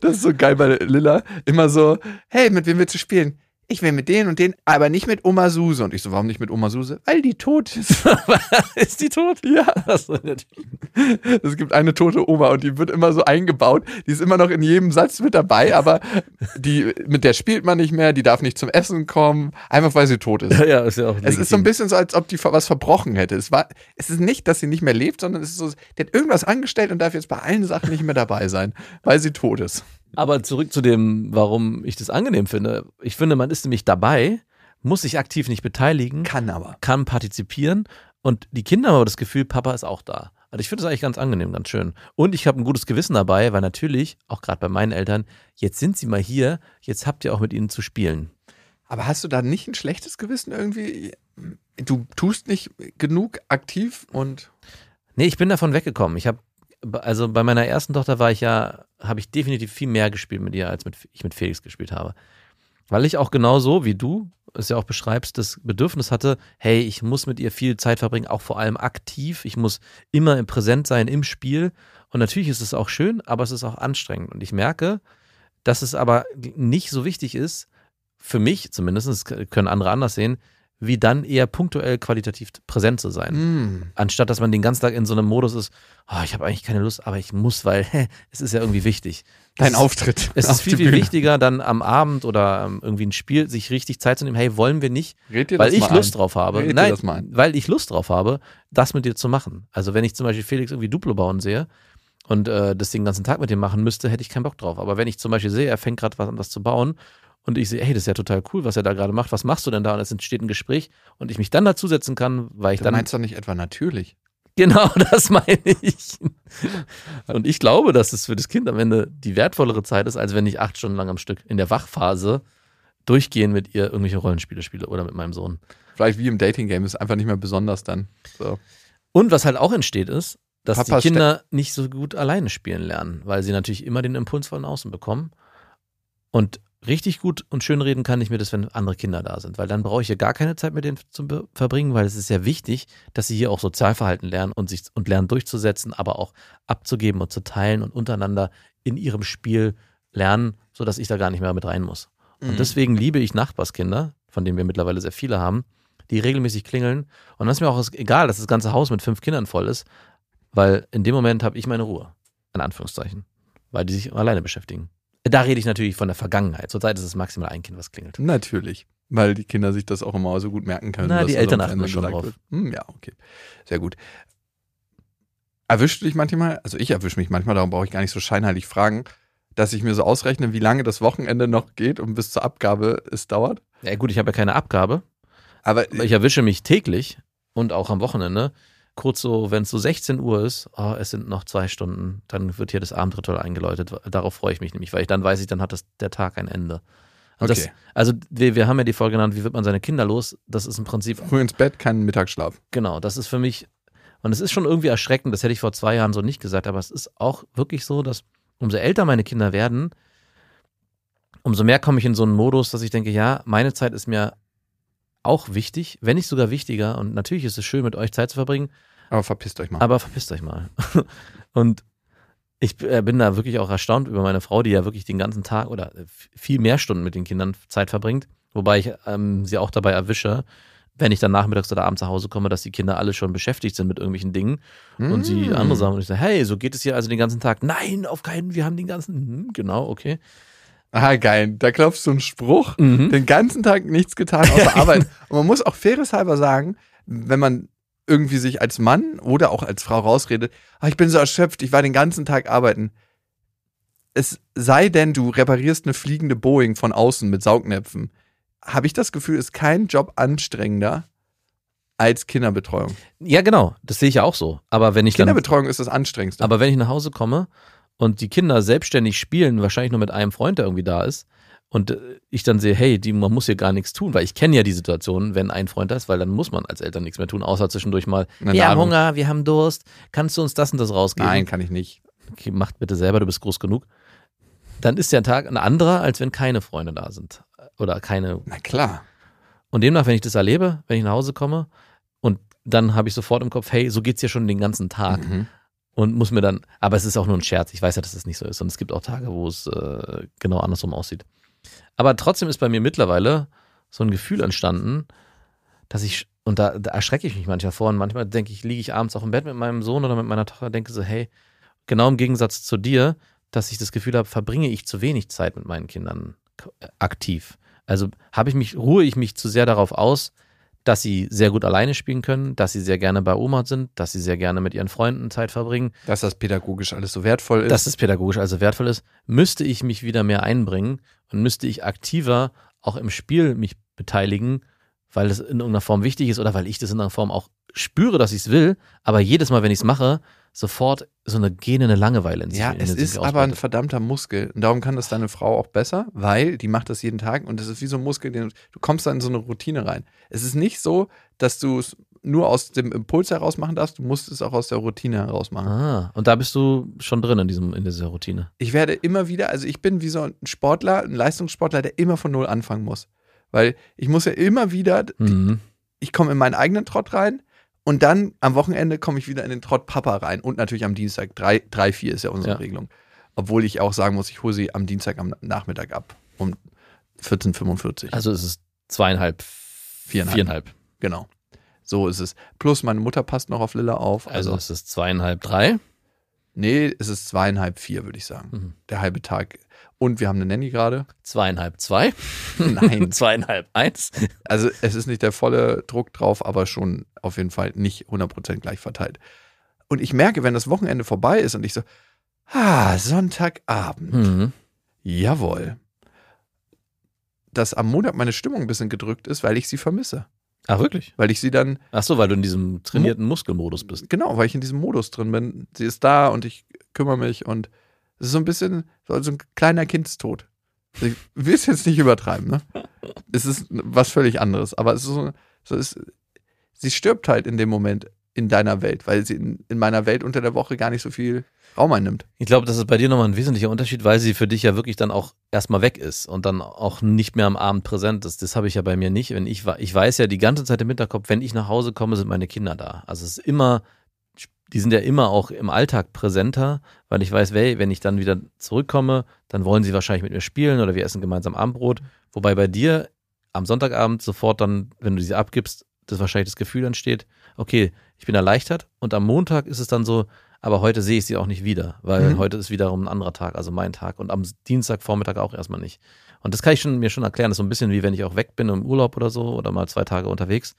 Speaker 5: Das ist so geil bei Lilla. Immer so, hey, mit wem willst du spielen? Ich will mit denen und denen, aber nicht mit Oma Suse. Und ich so, warum nicht mit Oma Suse? Weil die tot ist.
Speaker 4: ist die tot?
Speaker 5: ja. Es gibt eine tote Oma und die wird immer so eingebaut. Die ist immer noch in jedem Satz mit dabei, aber die, mit der spielt man nicht mehr, die darf nicht zum Essen kommen, einfach weil sie tot ist.
Speaker 4: Ja, ja, ist ja auch
Speaker 5: Es ist so ein
Speaker 4: legitim.
Speaker 5: bisschen so, als ob die was verbrochen hätte. Es, war, es ist nicht, dass sie nicht mehr lebt, sondern es ist so, die hat irgendwas angestellt und darf jetzt bei allen Sachen nicht mehr dabei sein, weil sie tot ist.
Speaker 4: Aber zurück zu dem, warum ich das angenehm finde. Ich finde, man ist nämlich dabei, muss sich aktiv nicht beteiligen,
Speaker 5: Kann aber.
Speaker 4: kann partizipieren Und die Kinder haben aber das Gefühl, Papa ist auch da. Also ich finde das eigentlich ganz angenehm, ganz schön. Und ich habe ein gutes Gewissen dabei, weil natürlich, auch gerade bei meinen Eltern, jetzt sind sie mal hier, jetzt habt ihr auch mit ihnen zu spielen.
Speaker 5: Aber hast du da nicht ein schlechtes Gewissen irgendwie? Du tust nicht genug aktiv und.
Speaker 4: Nee, ich bin davon weggekommen. Ich habe, also bei meiner ersten Tochter war ich ja, habe ich definitiv viel mehr gespielt mit ihr, als mit, ich mit Felix gespielt habe. Weil ich auch genauso wie du es ja auch beschreibst, das Bedürfnis hatte, hey, ich muss mit ihr viel Zeit verbringen, auch vor allem aktiv. Ich muss immer präsent sein im Spiel. Und natürlich ist es auch schön, aber es ist auch anstrengend. Und ich merke, dass es aber nicht so wichtig ist, für mich zumindest, das können andere anders sehen, wie dann eher punktuell qualitativ präsent zu sein.
Speaker 5: Mm.
Speaker 4: Anstatt dass man den ganzen Tag in so einem Modus ist, oh, ich habe eigentlich keine Lust, aber ich muss, weil hä, es ist ja irgendwie wichtig.
Speaker 5: Dein
Speaker 4: Es-
Speaker 5: Auftritt.
Speaker 4: Es ist viel, viel wichtiger, dann am Abend oder ähm, irgendwie ein Spiel, sich richtig Zeit zu nehmen. Hey, wollen wir nicht,
Speaker 5: dir
Speaker 4: weil ich Lust
Speaker 5: ein.
Speaker 4: drauf habe.
Speaker 5: Red dir
Speaker 4: Nein, weil ich Lust drauf habe, das mit dir zu machen. Also wenn ich zum Beispiel Felix irgendwie Duplo bauen sehe und äh, das den ganzen Tag mit dem machen müsste, hätte ich keinen Bock drauf. Aber wenn ich zum Beispiel sehe, er fängt gerade was an was zu bauen und ich sehe, hey, das ist ja total cool, was er da gerade macht. Was machst du denn da? Und es entsteht ein Gespräch und ich mich dann dazusetzen kann, weil ich
Speaker 5: Du
Speaker 4: dann
Speaker 5: meinst doch nicht etwa natürlich.
Speaker 4: Genau, das meine ich. Und ich glaube, dass es für das Kind am Ende die wertvollere Zeit ist, als wenn ich acht Stunden lang am Stück in der Wachphase durchgehend mit ihr irgendwelche Rollenspiele spiele oder mit meinem Sohn.
Speaker 5: Vielleicht wie im Dating-Game ist einfach nicht mehr besonders dann. So.
Speaker 4: Und was halt auch entsteht, ist, dass
Speaker 5: Papa
Speaker 4: die Kinder nicht so gut alleine spielen lernen, weil sie natürlich immer den Impuls von außen bekommen. Und richtig gut und schön reden kann ich mir das, wenn andere Kinder da sind, weil dann brauche ich ja gar keine Zeit mit denen zu verbringen, weil es ist ja wichtig, dass sie hier auch Sozialverhalten lernen und sich und lernen durchzusetzen, aber auch abzugeben und zu teilen und untereinander in ihrem Spiel lernen, sodass ich da gar nicht mehr mit rein muss.
Speaker 5: Mhm.
Speaker 4: Und deswegen liebe ich Nachbarskinder, von denen wir mittlerweile sehr viele haben, die regelmäßig klingeln. Und dann ist mir auch egal, dass das ganze Haus mit fünf Kindern voll ist, weil in dem Moment habe ich meine Ruhe. In Anführungszeichen. Weil die sich alleine beschäftigen. Da rede ich natürlich von der Vergangenheit. Zurzeit ist es maximal ein Kind, was klingelt.
Speaker 5: Natürlich. Weil die Kinder sich das auch immer so gut merken können.
Speaker 4: Na, die Eltern achten schon drauf.
Speaker 5: Hm, ja, okay. Sehr gut. Erwischst du dich manchmal, also ich erwische mich manchmal, darum brauche ich gar nicht so scheinheilig fragen, dass ich mir so ausrechne, wie lange das Wochenende noch geht und bis zur Abgabe es dauert?
Speaker 4: Ja gut, ich habe ja keine Abgabe.
Speaker 5: Aber
Speaker 4: ich erwische mich täglich und auch am Wochenende. Kurz so, wenn es so 16 Uhr ist, oh, es sind noch zwei Stunden, dann wird hier das Abendritual eingeläutet. Darauf freue ich mich nämlich, weil ich dann weiß ich, dann hat das, der Tag ein Ende. Das,
Speaker 5: Okay.
Speaker 4: also wir, wir haben ja die Folge genannt, wie wird man seine Kinder los? Das ist im Prinzip
Speaker 5: früh ins Bett, keinen Mittagsschlaf.
Speaker 4: Genau, das ist für mich, und es ist schon irgendwie erschreckend, das hätte ich vor zwei Jahren so nicht gesagt, aber es ist auch wirklich so, dass umso älter meine Kinder werden, umso mehr komme ich in so einen Modus, dass ich denke, ja, meine Zeit ist mir auch wichtig, wenn nicht sogar wichtiger. Und natürlich ist es schön, mit euch Zeit zu verbringen,
Speaker 5: Aber verpisst euch mal.
Speaker 4: aber verpisst euch mal. Und ich äh, bin da wirklich auch erstaunt über meine Frau, die ja wirklich den ganzen Tag oder äh, viel mehr Stunden mit den Kindern Zeit verbringt. Wobei ich ähm, sie auch dabei erwische, wenn ich dann nachmittags oder abends nach Hause komme, dass die Kinder alle schon beschäftigt sind mit irgendwelchen Dingen und sie
Speaker 5: Mm.
Speaker 4: andere Sachen. Und ich sage, hey, so geht es hier also den ganzen Tag. Nein, auf keinen, wir haben den ganzen, hm, genau, okay.
Speaker 5: Ah, geil. Da klopfst du einen Spruch.
Speaker 4: Mhm.
Speaker 5: Den ganzen Tag nichts getan außer Arbeit. Und man muss auch faireshalber sagen, wenn man irgendwie sich als Mann oder auch als Frau rausredet, ah, ich bin so erschöpft, ich war den ganzen Tag arbeiten. Es sei denn, du reparierst eine fliegende Boeing von außen mit Saugnäpfen. Habe ich das Gefühl, ist kein Job anstrengender als Kinderbetreuung.
Speaker 4: Ja, genau, das sehe ich ja auch so. Aber wenn ich dann
Speaker 5: Kinderbetreuung ist das anstrengendste.
Speaker 4: Aber wenn ich nach Hause komme und die Kinder selbstständig spielen, wahrscheinlich nur mit einem Freund, der irgendwie da ist, und äh, ich dann sehe, hey, die, man muss hier gar nichts tun, weil ich kenne ja die Situation, wenn ein Freund da ist, weil dann muss man als Eltern nichts mehr tun, außer zwischendurch mal,
Speaker 5: Eine
Speaker 4: wir haben. Hunger, wir haben Durst, kannst du uns das und das rausgeben?
Speaker 5: Nein, kann ich nicht.
Speaker 4: Okay, macht bitte selber, du bist groß genug. Dann ist der Tag ein anderer, als wenn keine Freunde da sind. Oder keine
Speaker 5: Na klar.
Speaker 4: und demnach, wenn ich das erlebe, wenn ich nach Hause komme und dann habe ich sofort im Kopf, hey, so geht's hier schon den ganzen Tag
Speaker 5: Mhm.
Speaker 4: und muss mir dann, aber es ist auch nur ein Scherz. Ich weiß ja, dass es nicht so ist und es gibt auch Tage, wo es äh, genau andersrum aussieht. Aber trotzdem ist bei mir mittlerweile so ein Gefühl entstanden, dass ich und da, da erschrecke ich mich manchmal vor und manchmal denke ich, liege ich abends auch im Bett mit meinem Sohn oder mit meiner Tochter, denke so, hey, genau im Gegensatz zu dir, dass ich das Gefühl habe, verbringe ich zu wenig Zeit mit meinen Kindern aktiv. Also habe ich mich, ruhe ich mich zu sehr darauf aus, dass sie sehr gut alleine spielen können, dass sie sehr gerne bei Oma sind, dass sie sehr gerne mit ihren Freunden Zeit verbringen,
Speaker 5: Dass das pädagogisch alles so wertvoll ist.
Speaker 4: dass es pädagogisch also wertvoll ist, müsste ich mich wieder mehr einbringen und müsste ich aktiver auch im Spiel mich beteiligen, weil es in irgendeiner Form wichtig ist oder weil ich das in irgendeiner Form auch spüre, dass ich es will, aber jedes Mal, wenn ich es mache, sofort so eine gähnende Langeweile in sich
Speaker 5: Ja,
Speaker 4: in
Speaker 5: es ist aber ein verdammter Muskel. Und darum kann das deine Frau auch besser, weil die macht das jeden Tag und das ist wie so ein Muskel, den du kommst da in so eine Routine rein. Es ist nicht so, dass du es nur aus dem Impuls heraus machen darfst, du musst es auch aus der Routine heraus machen.
Speaker 4: Ah, und da bist du schon drin in, diesem, in dieser Routine.
Speaker 5: Ich werde immer wieder, also ich bin wie so ein Sportler, ein Leistungssportler, der immer von null anfangen muss. Weil ich muss ja immer wieder,
Speaker 4: Mhm.
Speaker 5: ich komme in meinen eigenen Trott rein und dann am Wochenende komme ich wieder in den Trott Papa rein und natürlich am Dienstag. Drei, drei vier ist ja unsere
Speaker 4: Ja.
Speaker 5: Regelung. Obwohl ich auch sagen muss, ich hole sie am Dienstag am Nachmittag ab. Um 14.45
Speaker 4: Also es ist zweieinhalb,
Speaker 5: Viereinhalb.
Speaker 4: viereinhalb.
Speaker 5: Genau. So ist es. Plus meine Mutter passt noch auf Lilla auf.
Speaker 4: Also
Speaker 5: Also,
Speaker 4: es ist zweieinhalb, drei.
Speaker 5: nee, es ist zweieinhalb, vier, würde ich sagen.
Speaker 4: Mhm.
Speaker 5: Der halbe Tag. Und wir haben eine Nanny gerade.
Speaker 4: Zweieinhalb, zwei.
Speaker 5: Nein.
Speaker 4: zweieinhalb, eins.
Speaker 5: Also es ist nicht der volle Druck drauf, aber schon auf jeden Fall nicht 100% gleich verteilt. Und ich merke, wenn das Wochenende vorbei ist und ich so, ah, Sonntagabend,
Speaker 4: Mhm.
Speaker 5: jawohl, dass am Montag meine Stimmung ein bisschen gedrückt ist, weil ich sie vermisse.
Speaker 4: Ach, wirklich?
Speaker 5: Weil ich sie dann,
Speaker 4: Ach so, weil du in diesem trainierten Muskelmodus bist.
Speaker 5: genau, weil ich in diesem Modus drin bin. Sie ist da und ich kümmere mich und es ist so ein bisschen so ein kleiner Kindstod. Ich will es jetzt nicht übertreiben, ne? Es ist was völlig anderes, aber es ist so, so ist, sie stirbt halt in dem Moment in deiner Welt, weil sie in, in meiner Welt unter der Woche gar nicht so viel Raum einnimmt.
Speaker 4: Ich glaube, das ist bei dir nochmal ein wesentlicher Unterschied, weil sie für dich ja wirklich dann auch erstmal weg ist und dann auch nicht mehr am Abend präsent ist. Das habe ich ja bei mir nicht. Wenn ich, ich weiß ja die ganze Zeit im Hinterkopf, wenn ich nach Hause komme, sind meine Kinder da. Also es ist immer, die sind ja immer auch im Alltag präsenter, weil ich weiß, wenn ich dann wieder zurückkomme, dann wollen sie wahrscheinlich mit mir spielen oder wir essen gemeinsam Abendbrot. Wobei bei dir am Sonntagabend sofort dann, wenn du sie abgibst, das wahrscheinlich das Gefühl entsteht, okay, ich bin erleichtert und am Montag ist es dann so, aber heute sehe ich sie auch nicht wieder, weil
Speaker 5: Mhm.
Speaker 4: heute ist wiederum ein anderer Tag, also mein Tag und am Dienstagvormittag auch erstmal nicht. Und das kann ich schon, mir schon erklären, das ist so ein bisschen wie wenn ich auch weg bin im Urlaub oder so oder mal zwei Tage unterwegs.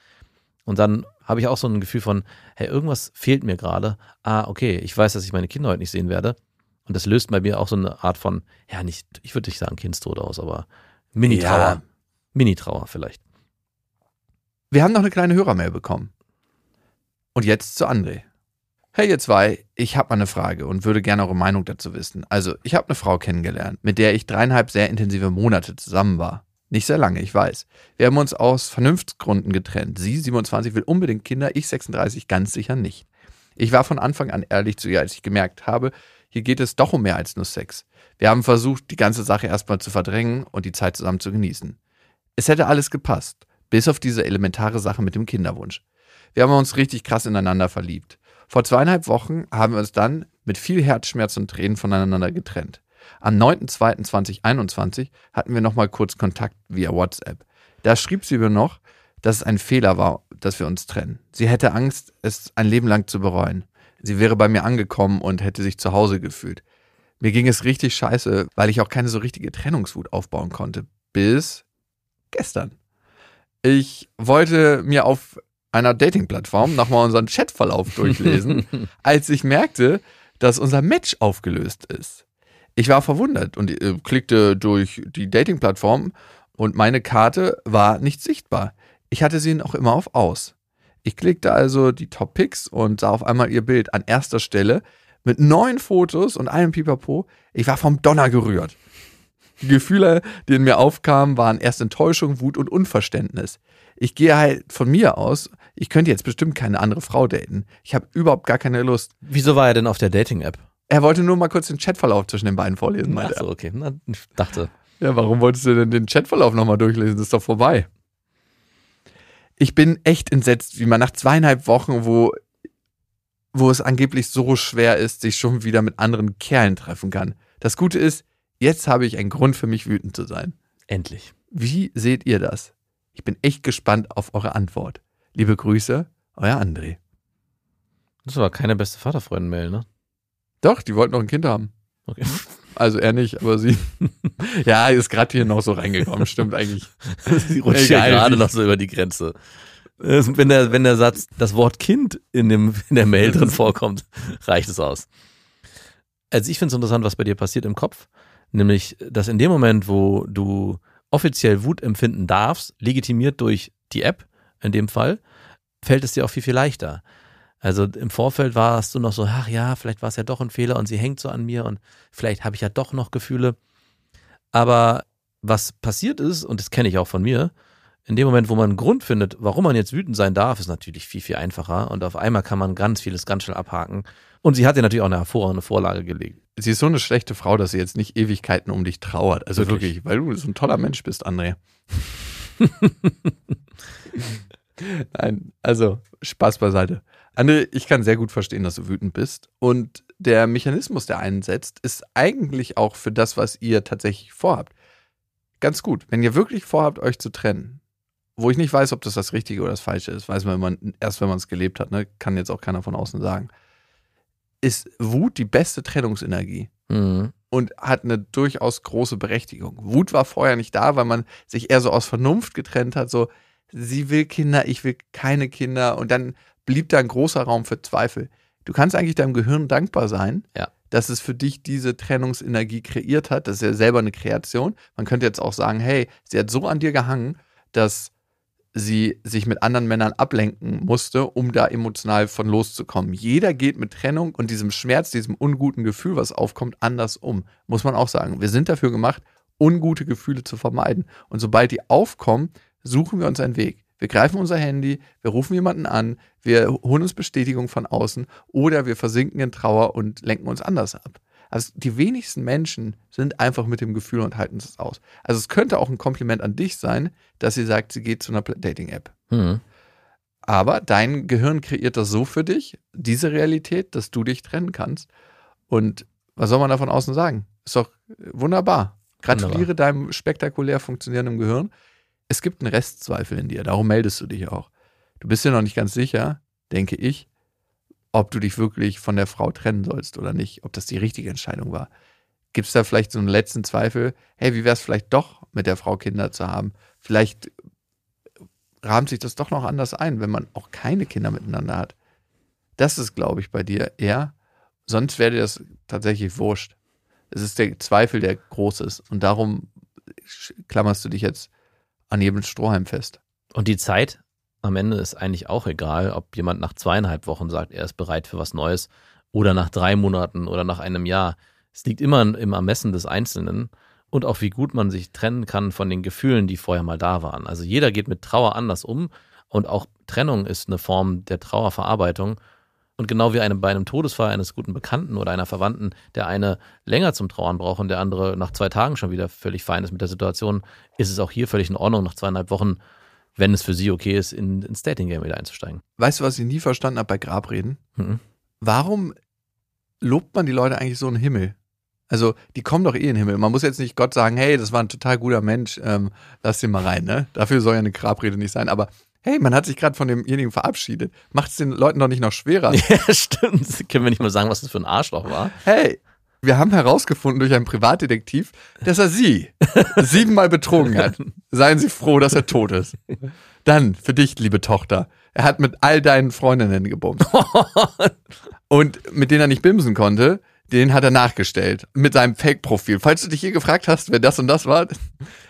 Speaker 4: Und dann habe ich auch so ein Gefühl von, hey, irgendwas fehlt mir gerade. Ah, okay, ich weiß, dass ich meine Kinder heute nicht sehen werde. Und das löst bei mir auch so eine Art von, ja, nicht, ich würde nicht sagen Kindstod aus, aber Mini-Trauer.
Speaker 5: Ja.
Speaker 4: Mini-Trauer vielleicht.
Speaker 5: Wir haben noch eine kleine Hörermail bekommen. Und jetzt zu André. Hey ihr zwei, ich habe mal eine Frage und würde gerne eure Meinung dazu wissen. Also, ich habe eine Frau kennengelernt, mit der ich dreieinhalb sehr intensive Monate zusammen war. Nicht sehr lange, ich weiß. Wir haben uns aus Vernunftsgründen getrennt. Sie, 27, will unbedingt Kinder, ich, 36, ganz sicher nicht. Ich war von Anfang an ehrlich zu ihr, als ich gemerkt habe, hier geht es doch um mehr als nur Sex. Wir haben versucht, die ganze Sache erstmal zu verdrängen und die Zeit zusammen zu genießen. Es hätte alles gepasst, bis auf diese elementare Sache mit dem Kinderwunsch. Wir haben uns richtig krass ineinander verliebt. Vor zweieinhalb Wochen haben wir uns dann mit viel Herzschmerz und Tränen voneinander getrennt. Am 9.2.2021 hatten wir nochmal kurz Kontakt via WhatsApp. Da schrieb sie mir noch, dass es ein Fehler war, dass wir uns trennen. Sie hätte Angst, es ein Leben lang zu bereuen. Sie wäre bei mir angekommen und hätte sich zu Hause gefühlt. Mir ging es richtig scheiße, weil ich auch keine so richtige Trennungswut aufbauen konnte. Bis gestern. Ich wollte mir auf einer Dating-Plattform nochmal unseren Chatverlauf durchlesen, als ich merkte, dass unser Match aufgelöst ist. Ich war verwundert und äh, klickte durch die Dating-Plattform und meine Karte war nicht sichtbar. Ich hatte sie noch immer auf aus. Ich klickte also die Top Picks und sah auf einmal ihr Bild an erster Stelle mit neun Fotos und einem Pipapo. Ich war vom Donner gerührt. Die Gefühle, die in mir aufkamen, waren erst Enttäuschung, Wut und Unverständnis. Ich gehe halt von mir aus, ich könnte jetzt bestimmt keine andere Frau daten. Ich habe überhaupt gar keine Lust.
Speaker 4: Wieso war er denn auf der Dating-App?
Speaker 5: Er wollte nur mal kurz den Chatverlauf zwischen den beiden vorlesen, meinte
Speaker 4: Ach so, okay. Na, ich dachte.
Speaker 5: Ja, warum wolltest du denn den Chatverlauf nochmal durchlesen? Das ist doch vorbei. Ich bin echt entsetzt, wie man nach zweieinhalb Wochen, wo, wo es angeblich so schwer ist, sich schon wieder mit anderen Kerlen treffen kann. Das Gute ist, jetzt habe ich einen Grund für mich wütend zu sein.
Speaker 4: Endlich.
Speaker 5: Wie seht ihr das? Ich bin echt gespannt auf eure Antwort. Liebe Grüße, euer André.
Speaker 4: Das war keine beste Vaterfreuden-Mail, ne?
Speaker 5: Doch, die wollten noch ein Kind haben.
Speaker 4: Okay.
Speaker 5: Also er nicht, aber sie. ja, ist gerade hier noch so reingekommen, stimmt eigentlich.
Speaker 4: Sie rutscht
Speaker 5: Egal,
Speaker 4: gerade noch so über die Grenze. Äh, Wenn der, wenn der Satz, das Wort Kind in, dem, in der Mail drin vorkommt, reicht es aus. Also ich finde es interessant, was bei dir passiert im Kopf. Nämlich, dass in dem Moment, wo du offiziell Wut empfinden darfst, legitimiert durch die App in dem Fall, fällt es dir auch viel, viel leichter. Also im Vorfeld warst du noch so, ach ja, vielleicht war es ja doch ein Fehler und sie hängt so an mir und vielleicht habe ich ja doch noch Gefühle. Aber was passiert ist, und das kenne ich auch von mir, in dem Moment, wo man einen Grund findet, warum man jetzt wütend sein darf, ist natürlich viel, viel einfacher. Und auf einmal kann man ganz vieles ganz schnell abhaken. Und sie hat dir natürlich auch eine hervorragende Vorlage gelegt.
Speaker 5: Sie ist so eine schlechte Frau, dass sie jetzt nicht Ewigkeiten um dich trauert. Also
Speaker 4: Wirklich?
Speaker 5: wirklich, weil du so ein toller Mensch bist, André. Nein, also Spaß beiseite. André, ich kann sehr gut verstehen, dass du wütend bist. Und der Mechanismus, der einsetzt, ist eigentlich auch für das, was ihr tatsächlich vorhabt. Ganz gut. Wenn ihr wirklich vorhabt, euch zu trennen, wo ich nicht weiß, ob das das Richtige oder das Falsche ist, weiß man immer erst, wenn man es gelebt hat, ne? kann jetzt auch keiner von außen sagen, ist Wut die beste Trennungsenergie
Speaker 4: Mhm.
Speaker 5: und hat eine durchaus große Berechtigung. Wut war vorher nicht da, weil man sich eher so aus Vernunft getrennt hat, so sie will Kinder, ich will keine Kinder und dann blieb da ein großer Raum für Zweifel. Du kannst eigentlich deinem Gehirn dankbar sein,
Speaker 4: Ja.
Speaker 5: dass es für dich diese Trennungsenergie kreiert hat. Das ist ja selber eine Kreation. Man könnte jetzt auch sagen, hey, sie hat so an dir gehangen, dass sie sich mit anderen Männern ablenken musste, um da emotional von loszukommen. Jeder geht mit Trennung und diesem Schmerz, diesem unguten Gefühl, was aufkommt, anders um. Muss man auch sagen. Wir sind dafür gemacht, ungute Gefühle zu vermeiden. Und sobald die aufkommen, suchen wir uns einen Weg. Wir greifen unser Handy, wir rufen jemanden an, wir holen uns Bestätigung von außen oder wir versinken in Trauer und lenken uns anders ab. Also die wenigsten Menschen sind einfach mit dem Gefühl und halten es aus. Also es könnte auch ein Kompliment an dich sein, dass sie sagt, sie geht zu einer Dating-App.
Speaker 4: Mhm.
Speaker 5: Aber dein Gehirn kreiert das so für dich, diese Realität, dass du dich trennen kannst. Und was soll man da von außen sagen? Ist doch wunderbar. Gratuliere deinem spektakulär funktionierenden Gehirn. Es gibt einen Restzweifel in dir, darum meldest du dich auch. Du bist dir noch nicht ganz sicher, denke ich, ob du dich wirklich von der Frau trennen sollst oder nicht, ob das die richtige Entscheidung war. Gibt es da vielleicht so einen letzten Zweifel? Hey, wie wäre es vielleicht doch, mit der Frau Kinder zu haben? Vielleicht rahmt sich das doch noch anders ein, wenn man auch keine Kinder miteinander hat. Das ist, glaube ich, bei dir eher. Sonst wäre dir das tatsächlich wurscht. Es ist der Zweifel, der groß ist. Und darum klammerst du dich jetzt an jedem Strohhalm fest.
Speaker 4: Und die Zeit am Ende ist eigentlich auch egal, ob jemand nach zweieinhalb Wochen sagt, er ist bereit für was Neues oder nach drei Monaten oder nach einem Jahr. Es liegt immer im Ermessen des Einzelnen und auch wie gut man sich trennen kann von den Gefühlen, die vorher mal da waren. Also jeder geht mit Trauer anders um und auch Trennung ist eine Form der Trauerverarbeitung. Und genau wie einem, bei einem Todesfall eines guten Bekannten oder einer Verwandten, der eine länger zum Trauern braucht und der andere nach zwei Tagen schon wieder völlig fein ist mit der Situation, ist es auch hier völlig in Ordnung, nach zweieinhalb Wochen, wenn es für sie okay ist, in, ins Dating-Game wieder einzusteigen.
Speaker 5: Weißt du, was ich nie verstanden habe bei Grabreden?
Speaker 4: Mhm.
Speaker 5: Warum lobt man die Leute eigentlich so in den Himmel? Also, die kommen doch eh in den Himmel. Man muss jetzt nicht Gott sagen, hey, das war ein total guter Mensch, ähm, lass den mal rein, ne? Dafür soll ja eine Grabrede nicht sein. Aber hey, man hat sich gerade von demjenigen verabschiedet. Macht es den Leuten doch nicht noch schwerer.
Speaker 4: Ja, stimmt. Können wir nicht mal sagen, was das für ein Arschloch war?
Speaker 5: Hey, wir haben herausgefunden durch einen Privatdetektiv, dass er sie siebenmal betrogen hat. Seien Sie froh, dass er tot ist. Dann, für dich, liebe Tochter, er hat mit all deinen Freundinnen gebumst. Und mit denen er nicht bimsen konnte, den hat er nachgestellt. Mit seinem Fake-Profil. Falls du dich hier gefragt hast, wer das und das war.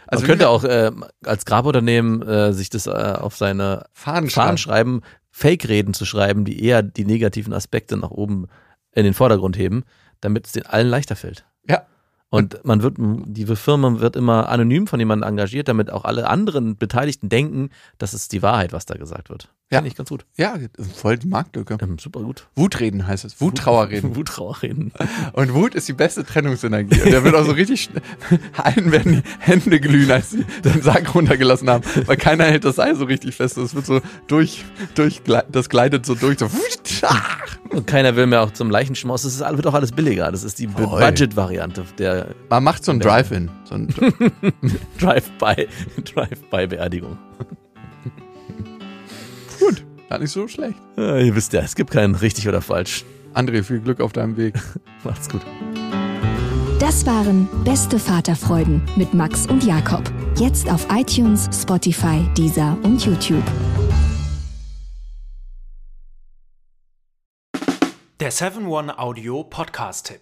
Speaker 4: Also man könnte auch äh, als Graburternehmen äh, sich das äh, auf seine
Speaker 5: Fahnen
Speaker 4: Fahnen
Speaker 5: schreiben.
Speaker 4: schreiben, Fake-Reden zu schreiben, die eher die negativen Aspekte nach oben in den Vordergrund heben, damit es den allen leichter fällt.
Speaker 5: Ja.
Speaker 4: Und man wird, die Firma wird immer anonym von jemandem engagiert, damit auch alle anderen Beteiligten denken, das ist die Wahrheit, was da gesagt wird.
Speaker 5: Ja.
Speaker 4: Finde ich ganz gut.
Speaker 5: Ja, voll die Marktlücke.
Speaker 4: Ähm, super gut.
Speaker 5: Wutreden heißt es. Wuttrauerreden.
Speaker 4: Wuttrauerreden.
Speaker 5: Und Wut ist die beste Trennungsenergie. Und der wird auch so richtig schnell. Allen werden die Hände glühen, als sie den Sack runtergelassen haben. Weil keiner hält das Seil so richtig fest. Das wird so durch, durch, das gleitet so durch. So.
Speaker 4: Und keiner will mehr auch zum Leichenschmaus. Das ist, wird auch alles billiger. Das ist die. Budget-Variante der
Speaker 5: Man macht so ein Drive-In. So ein
Speaker 4: Drive-by, Drive-by-Beerdigung.
Speaker 5: Gar nicht so schlecht.
Speaker 4: Ja, ihr wisst ja, es gibt kein richtig oder falsch.
Speaker 5: André, viel Glück auf deinem Weg.
Speaker 4: Macht's gut.
Speaker 1: Das waren Beste Vaterfreuden mit Max und Jakob. Jetzt auf iTunes, Spotify, Deezer und YouTube.
Speaker 6: Der 7-One Audio Podcast-Tipp.